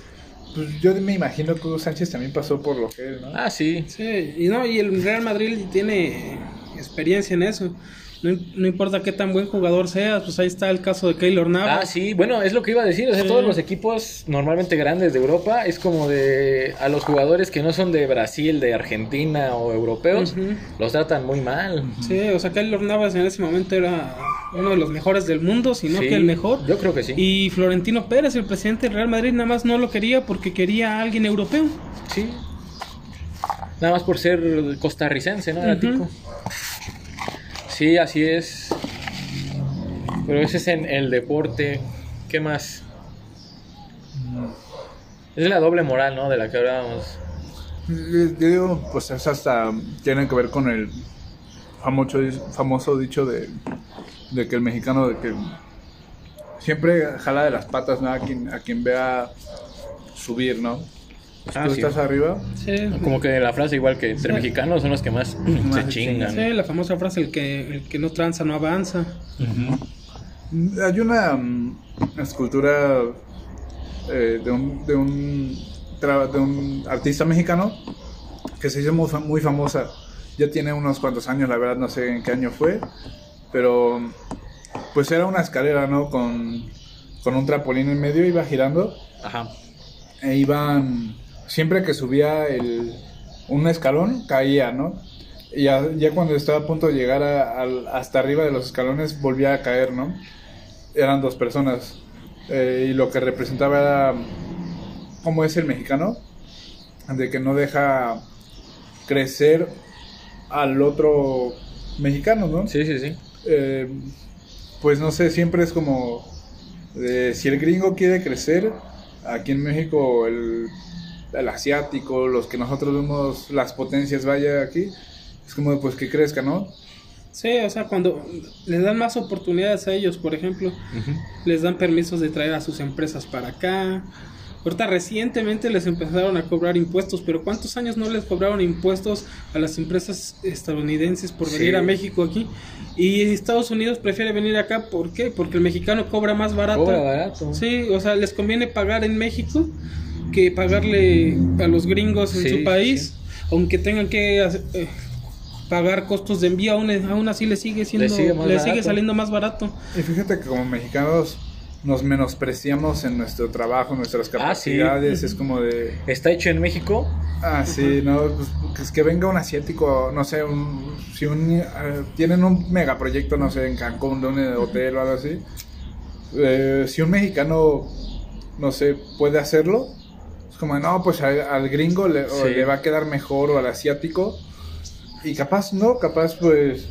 Pues yo me imagino que Hugo Sánchez también pasó por lo que él, ¿no? Ah, sí. Sí, y no, y el Real Madrid tiene experiencia en eso. No, importa qué tan buen jugador seas, pues ahí está el caso de Keylor Navas. Ah, sí, bueno, es lo que iba a decir. O sea, todos los equipos normalmente grandes de Europa es como de a los jugadores que no son de Brasil, de Argentina o europeos, los tratan muy mal. Sí, o sea, Keylor Navas en ese momento era uno de los mejores del mundo, si no que el mejor. Yo creo que sí. Y Florentino Pérez, el presidente del Real Madrid, nada más no lo quería porque quería a alguien europeo. Sí. Nada más por ser costarricense, ¿no? Sí, así es. Pero ese es en el deporte. ¿Qué más? Es la doble moral, ¿no? De la que hablábamos. Yo digo, pues es hasta. Tiene que ver con el famoso, famoso dicho de, de que el mexicano, de que siempre jala de las patas. A quien, a quien vea subir, ¿no? Ah, ¿Tú estás arriba? Sí. Como que la frase igual que entre mexicanos son los que más, se chingan. Sí, la famosa frase, el que, el que no tranza no avanza. Hay una, mm, escultura eh, de, un, de, un, de un artista mexicano que se hizo muy, muy famosa. Ya tiene unos cuantos años, la verdad no sé en qué año fue, pero pues era una escalera, ¿no? Con con un trampolín en medio, iba girando. Ajá. E iban, siempre que subía el, un escalón, caía, ¿no? Y ya, ya cuando estaba a punto de llegar hasta arriba de los escalones, volvía a caer, ¿no? Eran dos personas. Eh, y lo que representaba era cómo es el mexicano, de que no deja crecer al otro mexicano, ¿no? Sí, sí, sí. Eh, pues no sé, siempre es como, si el gringo quiere crecer, aquí en México el, el, asiático, los que nosotros vemos las potencias vaya aquí, es como pues que crezca, ¿no? Sí, o sea, cuando les dan más oportunidades a ellos, por ejemplo, les dan permisos de traer a sus empresas para acá, Ahorita recientemente les empezaron a cobrar impuestos, pero ¿cuántos años no les cobraron impuestos a las empresas estadounidenses por venir a México aquí? Y Estados Unidos prefiere venir acá, ¿por qué? Porque el mexicano cobra más barato. Cobra barato. Sí, o sea, les conviene pagar en México que pagarle a los gringos en su país, aunque tengan que eh, pagar costos de envío, aún, aún así les sigue siendo, les sigue saliendo más barato. Y fíjate que como mexicanos nos menospreciamos en nuestro trabajo, nuestras ah, capacidades, es como de... ¿Está hecho en México? Ah, sí, no, pues, que venga un asiático, no sé, un, si un, eh, tienen un megaproyecto, no sé, en Cancún, de un hotel o algo así, eh, si un mexicano, no sé, puede hacerlo, es como, no, pues al, gringo le, le va a quedar mejor o al asiático, y capaz no, capaz pues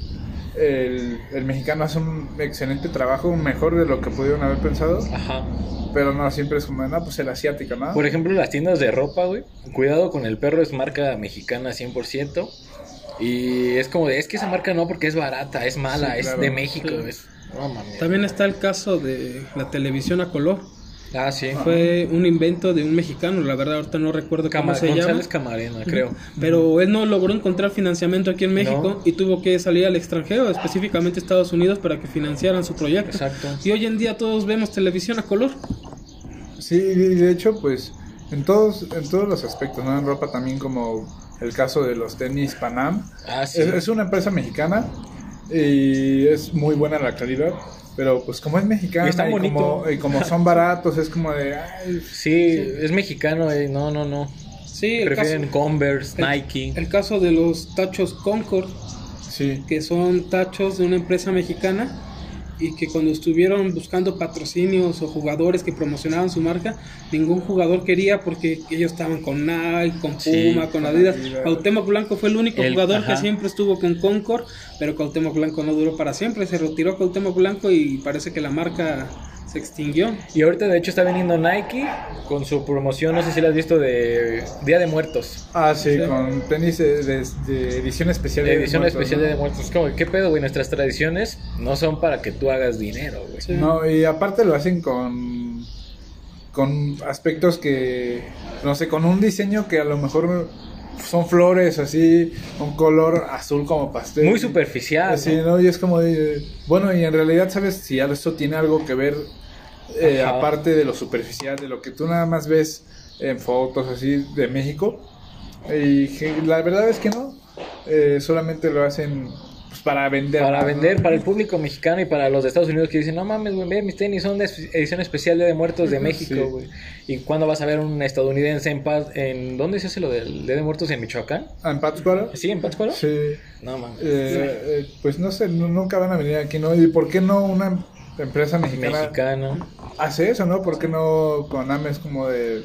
el, el, mexicano hace un excelente trabajo, mejor de lo que pudieron haber pensado. Ajá. Pero no, siempre es como, no, pues el asiático, ¿no? Por ejemplo, las tiendas de ropa, güey. Cuidado con el perro, es marca mexicana 100%. Y es como de, es que esa marca no porque es barata, es mala, es de México. También está el caso de la televisión a color. Ah, sí. Fue un invento de un mexicano, la verdad ahorita no recuerdo cómo se González Camarena, creo. Pero él no logró encontrar financiamiento aquí en México y tuvo que salir al extranjero, específicamente Estados Unidos, para que financiaran su proyecto. Exacto. Y hoy en día todos vemos televisión a color. Sí, de hecho, pues en todos, en todos los aspectos, ¿no? En ropa también como el caso de los tenis Panam. Ah, sí. es una empresa mexicana y es muy buena la calidad pero pues como es mexicano y, como, y como son baratos, es como de... sí, es mexicano, eh, no, no, no. Sí, Prefieren Converse, Nike. El caso de los tachos Concord, sí. que son tachos de una empresa mexicana y que cuando estuvieron buscando patrocinios o jugadores que promocionaban su marca, ningún jugador quería porque ellos estaban con Nike, con Puma, con Adidas. Cuauhtémoc Blanco fue el único jugador que siempre estuvo con Concord, pero Cuauhtémoc Blanco no duró para siempre, se retiró Cuauhtémoc Blanco y parece que la marca se extinguió. Y ahorita de hecho está veniendo Nike con su promoción, no sé si la has visto, de Día de Muertos. Ah, sí, con tenis de, edición especial de, edición especial de muertos. Como, ¿qué pedo, güey? Nuestras tradiciones no son para que tú hagas dinero, güey. No, y aparte lo hacen con con aspectos que no sé, con un diseño que a lo mejor son flores así, un color azul como pastel. Muy superficial. Sí, ¿no? Y es como, bueno, y en realidad, ¿sabes si eso tiene algo que ver eh, aparte de lo superficial, de lo que tú nada más ves en fotos así de México. Y la verdad es que no, eh, solamente lo hacen pues, para vender. Para vender, para el público mexicano y para los de Estados Unidos que dicen, no mames, güey, mis tenis son de edición especial de Muertos de México, güey. ¿Y cuándo vas a ver un estadounidense en Paz, en dónde se hace lo del Día de Muertos en Michoacán? Ah, ¿En Pátzcuaro? Sí, en Pátzcuaro. Sí. No mames. Eh, pues no sé, nunca van a venir aquí, ¿no? ¿Y por qué no una empresa mexicana Mexicano. hace eso, ¿no? ¿Por qué no con Ames como de...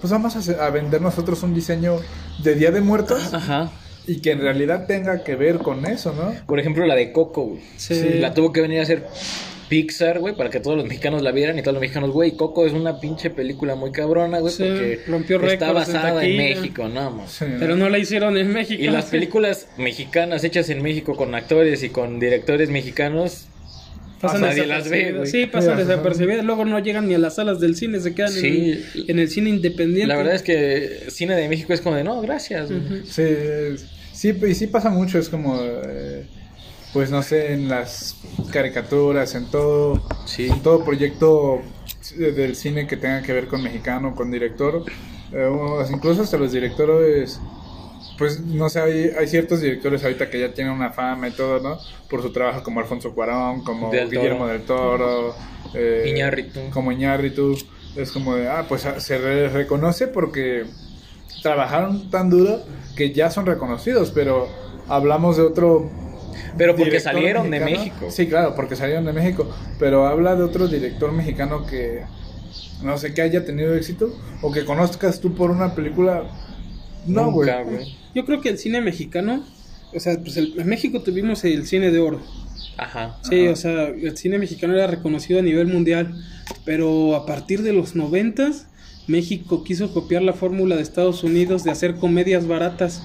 Pues vamos a, vender nosotros un diseño de Día de Muertos. Ajá. Y que en realidad tenga que ver con eso, ¿no? Por ejemplo, la de Coco, Sí. La tuvo que venir a hacer Pixar, güey, para que todos los mexicanos la vieran y todos los mexicanos, güey, Coco es una pinche película muy cabrona, güey, porque rompió está basada en, México, no, Pero no la hicieron en México. Y las películas mexicanas hechas en México con actores y con directores mexicanos pasan nadie las ve, Sí, pasan desapercibidas. Luego no llegan ni a las salas del cine, se quedan en, el, cine independiente. La verdad es que cine de México es como de, no, gracias. Sí, sí, y sí pasa mucho, es como... Eh, pues no sé, en las caricaturas, en todo, sí. en todo proyecto del cine que tenga que ver con mexicano, con director, eh, incluso hasta los directores pues no sé, hay, hay, ciertos directores ahorita que ya tienen una fama y todo, ¿no? Por su trabajo como Alfonso Cuarón, como Guillermo del Toro, eh, Iñárritu. como Iñárritu, es como de, ah, pues ah, se reconoce porque trabajaron tan duro que ya son reconocidos, pero hablamos de otro pero porque salieron de México. Sí, claro, porque salieron de México. Pero habla de otro director mexicano que no sé que haya tenido éxito o que conozcas tú por una película. No, güey. Yo creo que el cine mexicano, o sea, pues en México tuvimos el cine de oro. Ajá. Sí, o sea, el cine mexicano era reconocido a nivel mundial, pero a partir de los noventas México quiso copiar la fórmula de Estados Unidos de hacer comedias baratas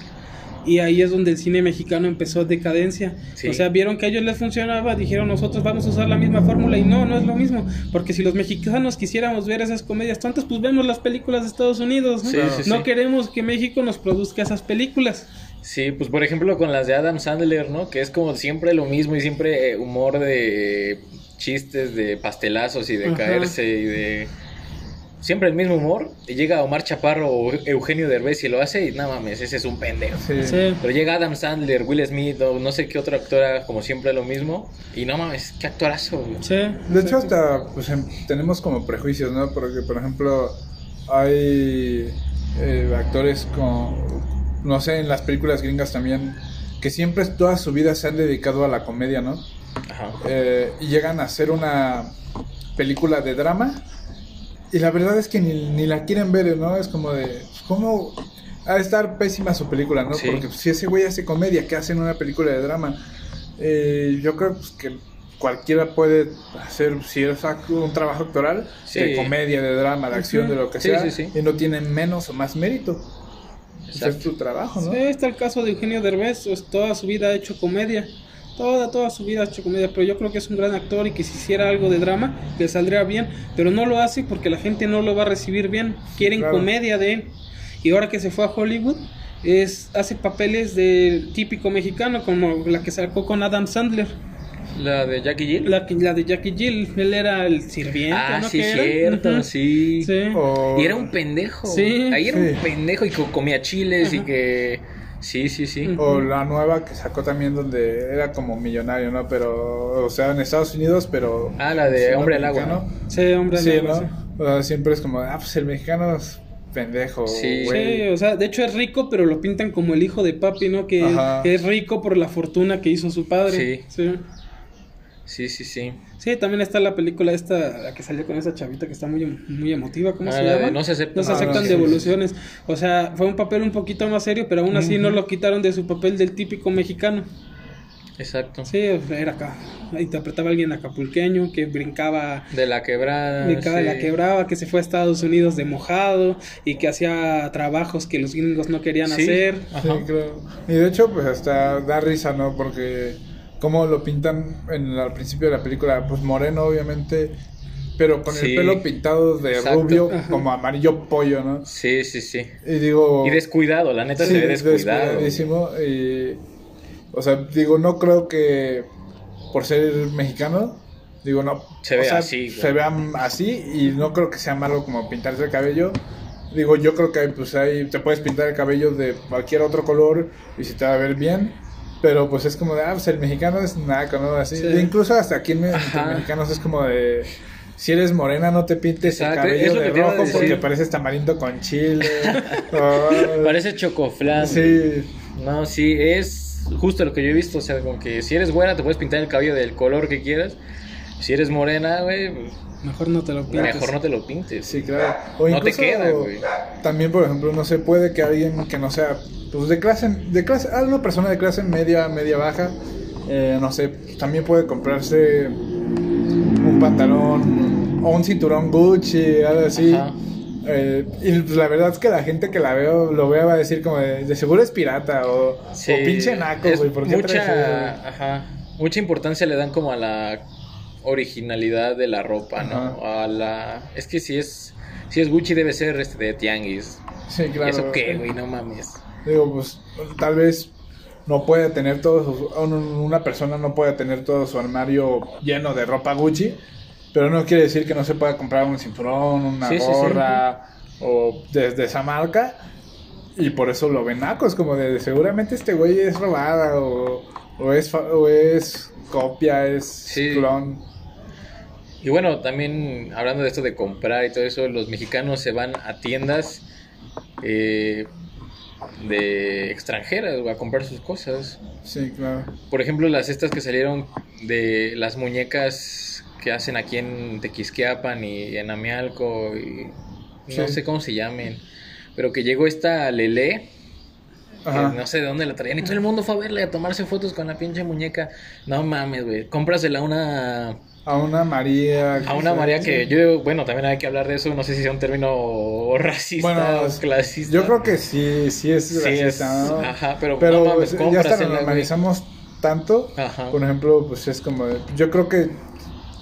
y ahí es donde el cine mexicano empezó decadencia. O sea, vieron que a ellos les funcionaba, dijeron nosotros vamos a usar la misma fórmula y no, no es lo mismo, porque si los mexicanos quisiéramos ver esas comedias tontas, pues vemos las películas de Estados Unidos, ¿no? no queremos que México nos produzca esas películas. Sí, pues por ejemplo con las de Adam Sandler, ¿no? Que es como siempre lo mismo y siempre eh, humor de chistes, de pastelazos y de caerse y de siempre el mismo humor. Y llega Omar Chaparro o Eugenio Derbez y lo hace y nada mames, ese es un pendejo. Pero llega Adam Sandler, Will Smith o no sé qué otro actor como siempre lo mismo. Y no mames, qué actorazo. De hecho, hasta pues, em, tenemos como prejuicios, ¿no? Porque, por ejemplo, hay eh, actores como, no sé, en las películas gringas también, que siempre toda su vida se han dedicado a la comedia, ¿no? Ajá. Eh, y llegan a hacer una película de drama y la verdad es que ni, la quieren ver, ¿no? Es como de, pues, ¿cómo? Ha de estar pésima su película, ¿no? Porque pues, si ese güey hace comedia, ¿qué hace en una película de drama? Eh, yo creo pues, que cualquiera puede hacer, si es un trabajo actoral, de comedia, de drama, de acción, de lo que sea, y no tiene menos o más mérito. Ese es su trabajo, ¿no? Sí, está el caso de Eugenio Derbez, pues, toda su vida ha hecho comedia toda, toda su vida ha hecho comedia, pero yo creo que es un gran actor y que si hiciera algo de drama le saldría bien, pero no lo hace porque la gente no lo va a recibir bien, quieren comedia de él. Y ahora que se fue a Hollywood, es hace papeles de típico mexicano como la que sacó con Adam Sandler. La de Jackie Jill. La, la de Jackie Jill. Él era el sirviente. Ah, sí, cierto, sí. Y era un pendejo. Sí. Ahí era un pendejo y comía chiles y que Sí, sí, sí. O la nueva que sacó también donde era como millonario, ¿no? Pero, o sea, en Estados Unidos, pero... Ah, la de Hombre al Agua, ¿no? Sí, Hombre al Agua. ¿no? O sea, siempre es como, ah, pues el mexicano es pendejo. Sí. sí, o sea, de hecho es rico, pero lo pintan como el hijo de papi, ¿no? Que, que es rico por la fortuna que hizo su padre. Sí. Sí. Sí, sí, sí. Sí, también está la película esta, la que salió con esa chavita que está muy, muy emotiva, ¿cómo se llama? No se aceptan, no se aceptan devoluciones. O sea, fue un papel un poquito más serio, pero aún así no lo quitaron de su papel del típico mexicano. Exacto. Sí, era acá. Interpretaba a alguien acapulqueño que brincaba. De la quebrada. Brincaba de la quebrada, que se fue a Estados Unidos de mojado y que hacía trabajos que los gringos no querían hacer. Sí, claro. Y de hecho, pues hasta da risa, ¿no? Porque como lo pintan en, al principio de la película, pues moreno obviamente, pero con el pelo pintado de rubio como amarillo pollo, ¿no? Sí, sí, sí. Y digo... Y descuidado, la neta se ve descuidado. Descuidadísimo y... O sea, digo, no creo que por ser mexicano, digo, no... Se ve así. Se vean así y no creo que sea malo como pintarse el cabello. Digo, yo creo que pues ahí te puedes pintar el cabello de cualquier otro color y si te va a ver bien. Pero pues es como de, ah, pues el mexicano es nada, ¿no? Así. Incluso hasta aquí en mexicanos es como de, si eres morena no te pintes el cabello de rojo porque pareces tamarindo con chile. Parece chocoflán. Sí. No, sí, es justo lo que yo he visto. O sea, como que si eres buena te puedes pintar el cabello del color que quieras. Si eres morena, güey... Mejor no te lo pintes. Mejor no te lo pintes. Sí, claro. O no te queda, güey. También, por ejemplo, no se puede que alguien que no sea pues de clase, de clase, alguna persona de clase media, media baja, eh, no sé, también puede comprarse un pantalón o un cinturón Gucci, algo así. Eh, y pues, la verdad es que la gente que la veo, lo vea va a decir como de, seguro es pirata o, o pinche naco, güey, ¿por mucha, ajá, mucha importancia le dan como a la originalidad de la ropa, ¿no? A la es que si es si es Gucci debe ser este de tianguis. Sí, claro. ¿Y eso qué, güey? No mames. Digo, pues tal vez no puede tener todo su, una persona no puede tener todo su armario lleno de ropa Gucci, pero no quiere decir que no se pueda comprar un cinturón, una gorra o desde esa marca y por eso lo ven nacos como de seguramente este güey es robada o, o es o es copia, es clon. Y bueno, también hablando de esto de comprar y todo eso, los mexicanos se van a tiendas eh, de extranjeras a comprar sus cosas. Sí, claro. Por ejemplo, las estas que salieron de las muñecas que hacen aquí en Tequisquiapan y en Amialco y no sé cómo se llamen, pero que llegó esta Lele no sé de dónde la traían y todo el mundo fue a verle a tomarse fotos con la pinche muñeca. No mames, güey, cómprasela una a una María. A una María que yo, bueno, también hay que hablar de eso. No sé si sea un término racista o clasista. Yo creo que sí, sí es racista. Ajá, pero, pero ya hasta lo normalizamos tanto. Ajá. Por ejemplo, pues es como. Yo creo que.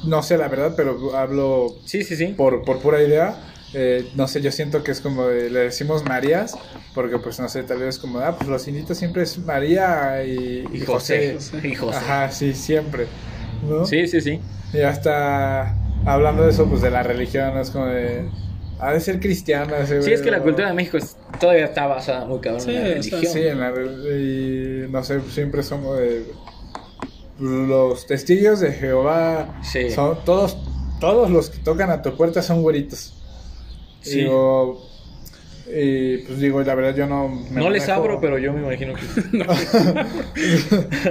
No sé la verdad, pero hablo. Sí, sí, sí. Por, por pura idea. Eh, no sé, yo siento que es como le decimos Marías, porque pues no sé, tal vez como, ah, pues los inditos siempre es María y, José. Y José. Ajá, sí, siempre. ¿No? Sí, sí, sí. Y hasta hablando de eso, pues de la religión, es como de. Ha de ser cristiana. sí, es que la cultura de México todavía está basada muy cabrón en la religión. Sí, en la, y no sé, siempre somos de. Los testigos de Jehová son todos, todos los que tocan a tu puerta son güeritos. Sí. Digo, y pues digo, la verdad yo no... no les abro, pero yo me imagino que...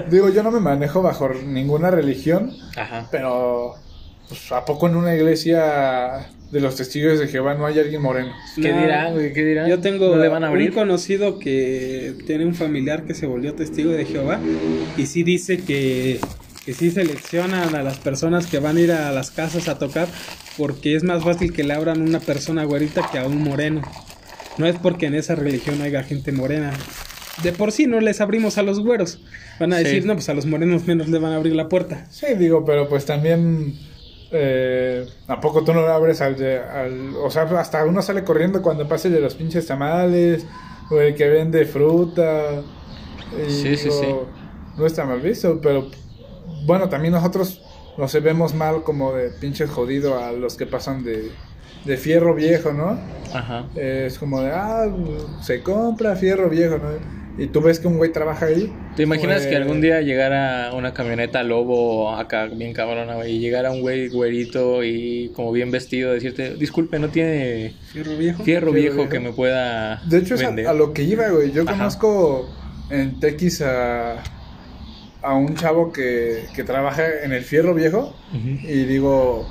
digo, yo no me manejo bajo ninguna religión, Ajá. pero pues, ¿a poco en una iglesia de los testigos de Jehová no hay alguien moreno? ¿Qué dirán, güey? ¿Qué dirán? Yo tengo un conocido que tiene un familiar que se volvió testigo de Jehová y sí dice que que sí seleccionan a las personas que van a ir a las casas a tocar porque es más fácil que le abran una persona güerita que a un moreno. No es porque en esa religión haya gente morena. De por sí no les abrimos a los güeros. Van a decir, no, pues a los morenos menos le van a abrir la puerta. Sí, digo, pero pues también... Eh, ¿A poco tú no le abres al, O sea, hasta uno sale corriendo cuando pase de los pinches tamales, o el que vende fruta. sí, sí, sí. No está mal visto, pero bueno, también nosotros nos vemos mal como de pinches jodido a los que pasan de, de fierro viejo, ¿no? Ajá. es como de, ah, se compra fierro viejo, ¿no? Y tú ves que un güey trabaja ahí. ¿Te imaginas que pues algún día llegara una camioneta lobo acá bien cabrona, güey, y llegara un güey güerito y como bien vestido, decirte, disculpe, no tiene fierro viejo, fierro, viejo, que me pueda. De hecho, es a, lo que iba, güey. Yo conozco en Tequis a, a un chavo que, que trabaja en el fierro viejo y digo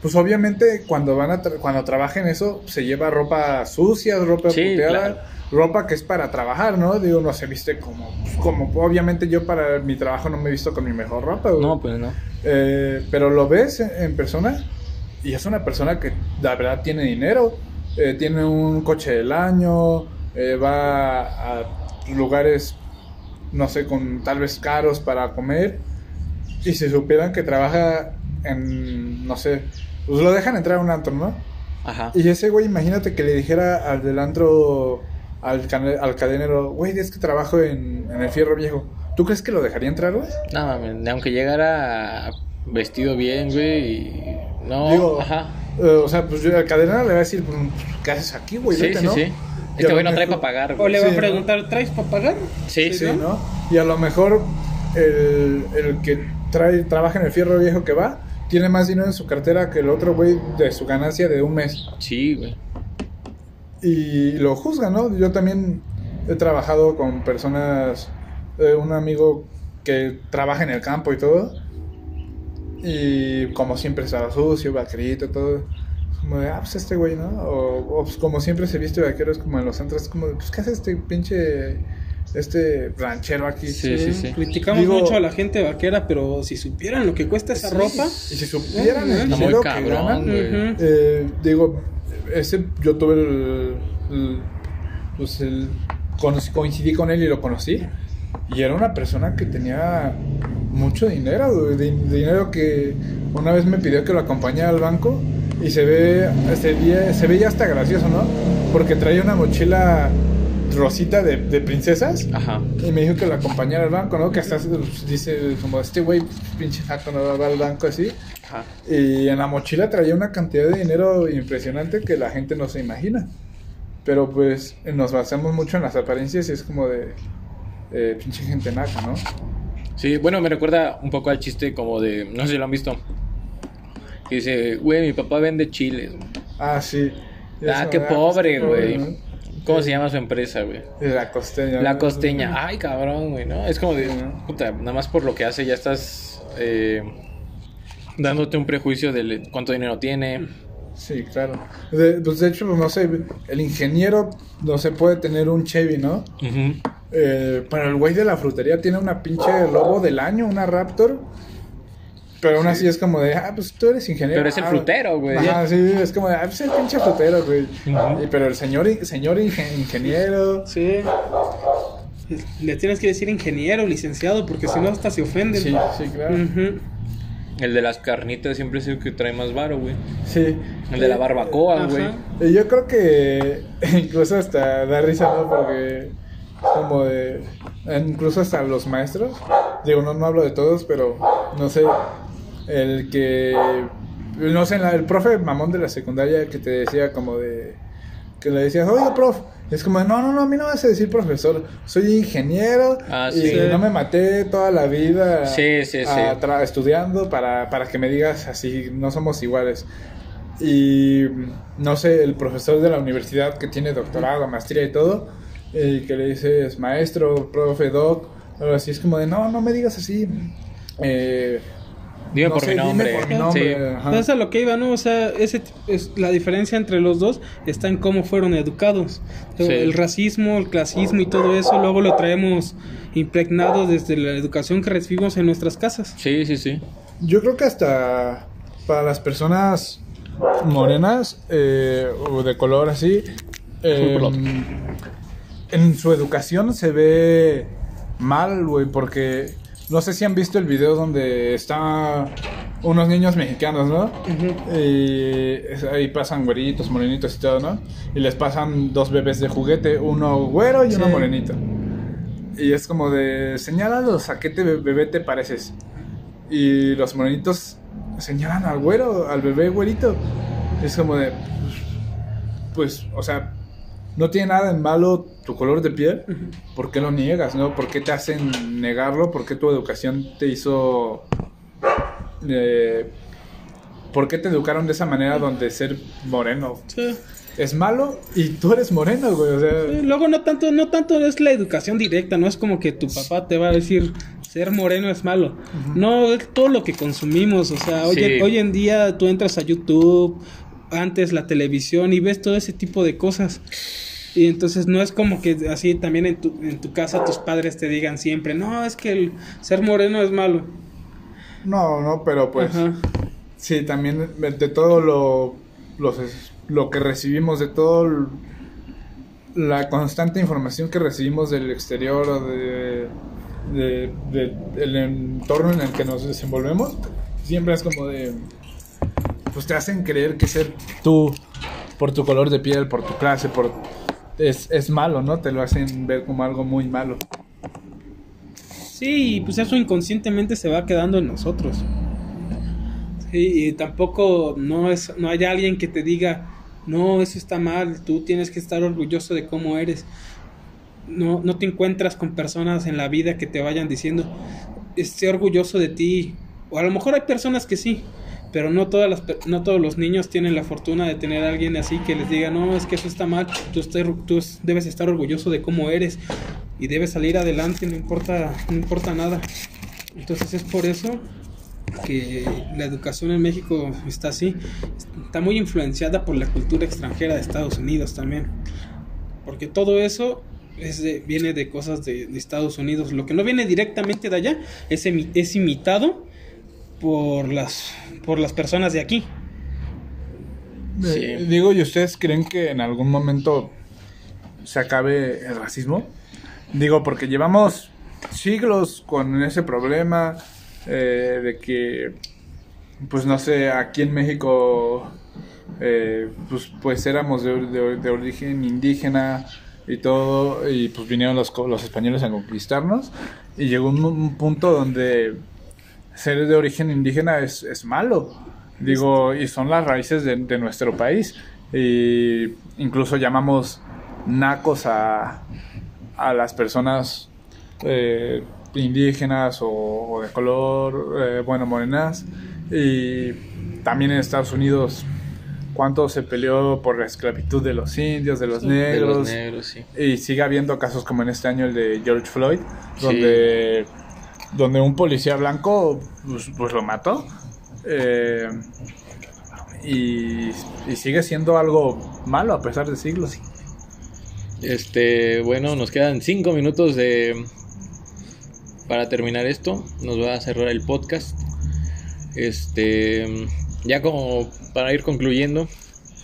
pues obviamente cuando van a cuando trabajen eso se lleva ropa sucia, ropa puteada, ropa que es para trabajar, ¿no? Digo, no se viste como pues, como obviamente yo para mi trabajo no me he visto con mi mejor ropa. No, pues no. Eh, pero lo ves en, persona y es una persona que la verdad tiene dinero, eh, tiene un coche del año, eh, va a lugares no sé, con tal vez caros para comer y si supieran que trabaja en no sé, pues lo dejan entrar a un antro, ¿no? Ajá. Y ese güey, imagínate que le dijera al del antro, al, al cadenero, güey, es que trabajo en, el fierro viejo. ¿Tú crees que lo dejaría entrar, güey? No, aunque llegara vestido bien, güey, y... No, Digo, ajá. Eh, o sea, pues al cadenero le va a decir, pues, ¿qué haces aquí, güey? Sí, sí, sí. Este güey no trae para pagar. O le va a preguntar, ¿traes para pagar? Sí, sí, ¿no? Y a lo mejor el, el que trae, trabaja en el fierro viejo que va, tiene más dinero en su cartera que el otro güey de su ganancia de un mes. Sí, güey. Y lo juzgan, ¿no? Yo también he trabajado con personas, eh, un amigo que trabaja en el campo y todo. Y como siempre estaba sucio, vaquerito, todo. Como de, ah, pues este güey, ¿no? O, pues como siempre se viste vaqueros como en los centros, como de, pues ¿qué hace este pinche este ranchero aquí. Sí, sí, sí. Criticamos mucho a la gente vaquera, pero si supieran lo que cuesta esa ropa. Y si supieran el dinero que ganan, eh, digo, ese yo tuve el, pues el coincidí con él y lo conocí. Y era una persona que tenía mucho dinero, dinero que una vez me pidió que lo acompañara al banco y se ve, se, se veía hasta gracioso, ¿no? Porque traía una mochila rosita de, de, princesas. Ajá. Y me dijo que la acompañara al banco, ¿no? Que hasta dice como este güey, pinche saco, no va al banco así. Ajá. Y en la mochila traía una cantidad de dinero impresionante que la gente no se imagina. Pero pues nos basamos mucho en las apariencias y es como de eh, pinche gente naca, ¿no? Sí, bueno, me recuerda un poco al chiste como de, no sé si lo han visto, Que dice, güey, mi papá vende chiles. Ah, sí. Ah, qué pobre, güey. ¿Cómo se llama su empresa, güey? La costeña. La costeña. Ay, cabrón, güey, ¿no? Es como de, puta, nada más por lo que hace ya estás eh, dándote un prejuicio de cuánto dinero tiene. Sí, claro. De, pues de hecho, no sé, el ingeniero no se puede tener un Chevy, ¿no? eh, pero el güey de la frutería tiene una pinche lobo del año, una Raptor. Pero aún así es como de, ah, pues tú eres ingeniero. Pero es el ah, frutero, güey. Ajá, sí, es como de, ah, pues el pinche frutero, güey. pero el señor, señor ingeniero. Sí. Le tienes que decir ingeniero, licenciado, porque si no hasta se ofenden. Sí, sí, claro. El de las carnitas siempre es el que trae más varo, güey. Sí. El de la barbacoa, güey. Yo creo que incluso hasta da risa, ¿no? Porque como de... Incluso hasta los maestros. Digo, no, no hablo de todos, pero no sé el que, no sé, el profe mamón de la secundaria que te decía como de, que le decías, oye, prof, es como, no, no, no, a mí no me vas a decir profesor, soy ingeniero ah, y no me maté toda la vida estudiando para, para que me digas así, no somos iguales. Y no sé, el profesor de la universidad que tiene doctorado, maestría y todo, y que le dices maestro, profe, doc, así, es como de, no, no me digas así. Eh, Dime por mi nombre. Entonces a lo que iba, ¿no? O sea, ese es, la diferencia entre los dos está en cómo fueron educados. El racismo, el clasismo y todo eso, luego lo traemos impregnado desde la educación que recibimos en nuestras casas. Sí, sí, sí. Yo creo que hasta para las personas morenas eh, o de color así, em, en su educación se ve mal, güey, porque no sé si han visto el video donde están unos niños mexicanos, ¿no? Y ahí pasan güeritos, morenitos y todo, ¿no? Y les pasan dos bebés de juguete, uno güero y uno morenito. Y es como de, señálalos a qué te bebé te pareces. Y los morenitos señalan al güero, al bebé güerito. Es como de, pues, o sea, no tiene nada de malo tu color de piel, ¿por qué lo niegas, no? ¿Por qué te hacen negarlo? ¿Por qué tu educación te hizo... Eh, ¿Por qué te educaron de esa manera donde ser moreno es malo y tú eres moreno, güey? O sea... luego no tanto, no tanto es la educación directa, no es como que tu papá te va a decir ser moreno es malo. No, es todo lo que consumimos, o sea, hoy, hoy en día tú entras a YouTube, antes la televisión y ves todo ese tipo de cosas. Y entonces no es como que así también en tu, en tu casa tus padres te digan siempre, no, es que el ser moreno es malo. No, no, pero pues sí, también de todo lo, lo que recibimos, de todo la constante información que recibimos del exterior o de, de, de, el entorno en el que nos desenvolvemos, siempre es como de, pues te hacen creer que ser tú, por tu color de piel, por tu clase, por es, es malo, ¿no? Te lo hacen ver como algo muy malo. Sí, pues eso inconscientemente se va quedando en nosotros. y tampoco no es no hay alguien que te diga, "No, eso está mal, tú tienes que estar orgulloso de cómo eres." No no te encuentras con personas en la vida que te vayan diciendo, "Esté orgulloso de ti." O a lo mejor hay personas que sí, pero no todas las no todos los niños tienen la fortuna de tener a alguien así que les diga no es que eso está mal tú, tú debes estar orgulloso de cómo eres y debes salir adelante no importa no importa nada entonces es por eso que la educación en México está así. Está muy influenciada por la cultura extranjera de Estados Unidos también porque todo eso es viene de cosas de, Estados Unidos. Lo que no viene directamente de allá es, es imitado por las por las personas de aquí. Eh, digo, ¿y ustedes creen que en algún momento se acabe el racismo? Digo, porque llevamos siglos con ese problema eh, de que, pues no sé, aquí en México, eh, pues, pues éramos de, origen indígena y todo, y pues vinieron los, los españoles a conquistarnos, y llegó un punto donde ser de origen indígena es, es malo. Digo, y son las raíces de, nuestro país. Y incluso llamamos nacos a, a las personas eh, indígenas o, de color, eh, bueno, morenas. Y también en Estados Unidos cuánto se peleó por la esclavitud de los indios, de los negros. Y sigue habiendo casos como en este año el de George Floyd, donde, donde un policía blanco pues, pues lo mató. Eh, y, sigue siendo algo malo a pesar de siglos. Este, bueno, nos quedan cinco minutos de para terminar esto. Nos va a cerrar el podcast. Este, ya como para ir concluyendo.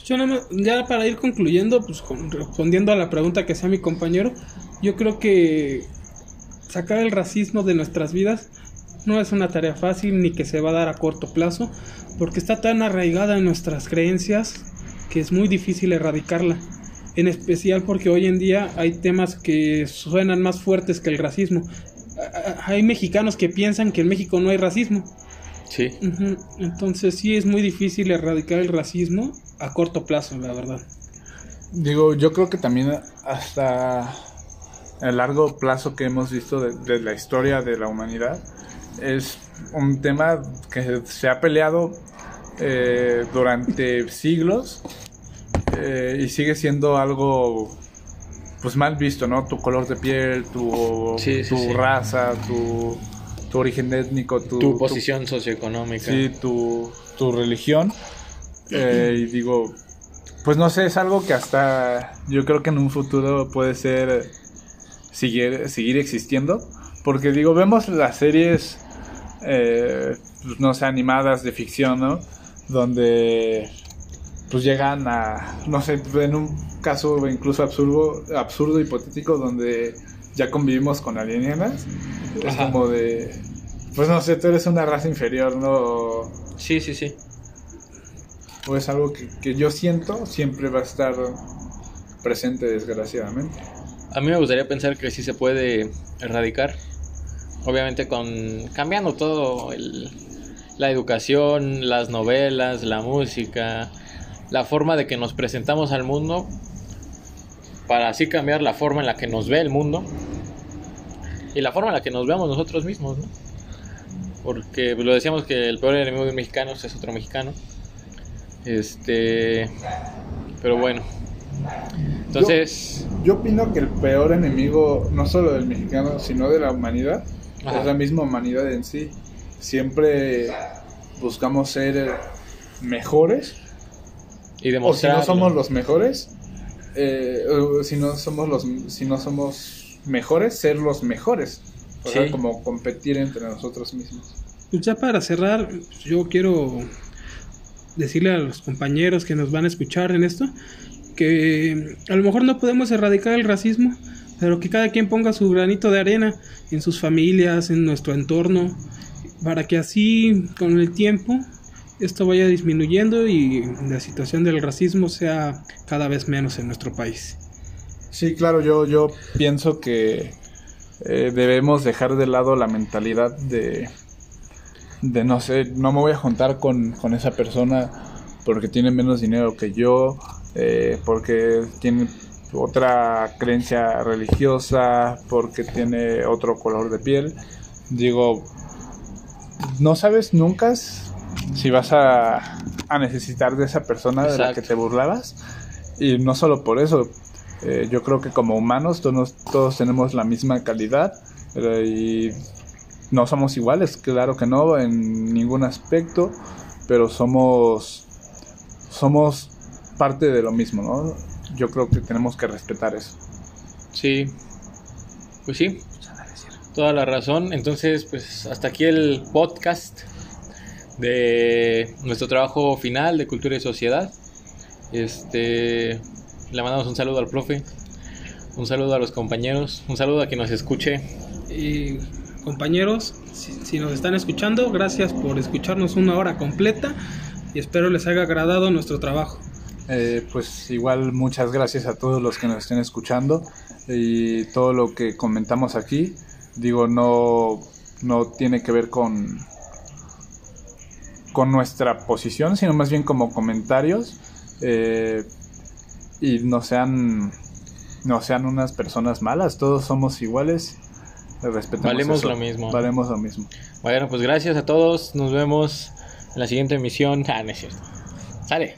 Yo ya para ir concluyendo, pues respondiendo a la pregunta que hacía mi compañero, yo creo que sacar el racismo de nuestras vidas no es una tarea fácil ni que se va a dar a corto plazo, porque está tan arraigada en nuestras creencias que es muy difícil erradicarla. En especial porque hoy en día hay temas que suenan más fuertes que el racismo. Hay mexicanos que piensan que en México no hay racismo Sí. Entonces sí es muy difícil erradicar el racismo a corto plazo, la verdad. Digo, yo creo que también hasta el largo plazo que hemos visto de, la historia de la humanidad es un tema que se ha peleado eh, durante siglos eh, y sigue siendo algo pues mal visto, ¿no? Tu color de piel, tu, tu raza, tu tu origen étnico, tu, posición socioeconómica. Sí, tu, tu religión. Eh, y digo, pues no sé, es algo que hasta yo creo que en un futuro puede ser seguir, seguir existiendo. Porque digo, vemos las series, eh, pues, no sé, animadas de ficción, ¿no? Donde pues llegan a, no sé, en un caso incluso absurdo, absurdo hipotético donde ya convivimos con alienígenas. Es como de. Pues no sé, tú eres una raza inferior, ¿no? Sí, sí, sí. O es algo que, yo siento siempre va a estar presente, desgraciadamente. A mí me gustaría pensar que sí se puede erradicar. Obviamente con cambiando todo la educación, las novelas, la música, la forma de que nos presentamos al mundo para así cambiar la forma en la que nos ve el mundo y la forma en la que nos vemos nosotros mismos, ¿no? Porque lo decíamos que el peor enemigo de un mexicano es otro mexicano. Este, pero bueno. Entonces, yo, opino que el peor enemigo no solo del mexicano, sino de la humanidad, es la misma humanidad en sí. Siempre buscamos ser mejores. Y demostrar o si no somos los mejores, eh, si no somos los si no somos mejores ser los mejores. O sea, como competir entre nosotros mismos. Pues ya para cerrar yo quiero decirle a los compañeros que nos van a escuchar en esto que a lo mejor no podemos erradicar el racismo pero que cada quien ponga su granito de arena en sus familias en nuestro entorno para que así con el tiempo esto vaya disminuyendo y la situación del racismo sea cada vez menos en nuestro país. Sí, claro, yo, yo pienso que eh, debemos dejar de lado la mentalidad de, de no sé, no me voy a juntar con, esa persona porque tiene menos dinero que yo, eh, porque tiene otra creencia religiosa, porque tiene otro color de piel. Digo, no sabes nunca si vas a, necesitar de esa persona de la que te burlabas. Y no solo por eso, eh, yo creo que como humanos todos, todos tenemos la misma calidad y no somos iguales, claro que no, en ningún aspecto, pero somos, somos parte de lo mismo, ¿no? Yo creo que tenemos que respetar eso. Sí, pues sí, toda la razón. Entonces, pues hasta aquí el podcast de nuestro trabajo final de cultura y sociedad. Este, le mandamos un saludo al profe, un saludo a los compañeros, un saludo a quien nos escuche. Y compañeros, si, nos están escuchando, gracias por escucharnos una hora completa y espero les haya agradado nuestro trabajo. Eh, pues igual muchas gracias a todos los que nos estén escuchando y todo lo que comentamos aquí, digo, no, no tiene que ver con con nuestra posición, sino más bien como comentarios eh, y no sean no sean unas personas malas, todos somos iguales, respetamos Valemos lo mismo. Valemos lo mismo. Bueno, pues gracias a todos, nos vemos en la siguiente emisión. Ah, no es cierto. Sale.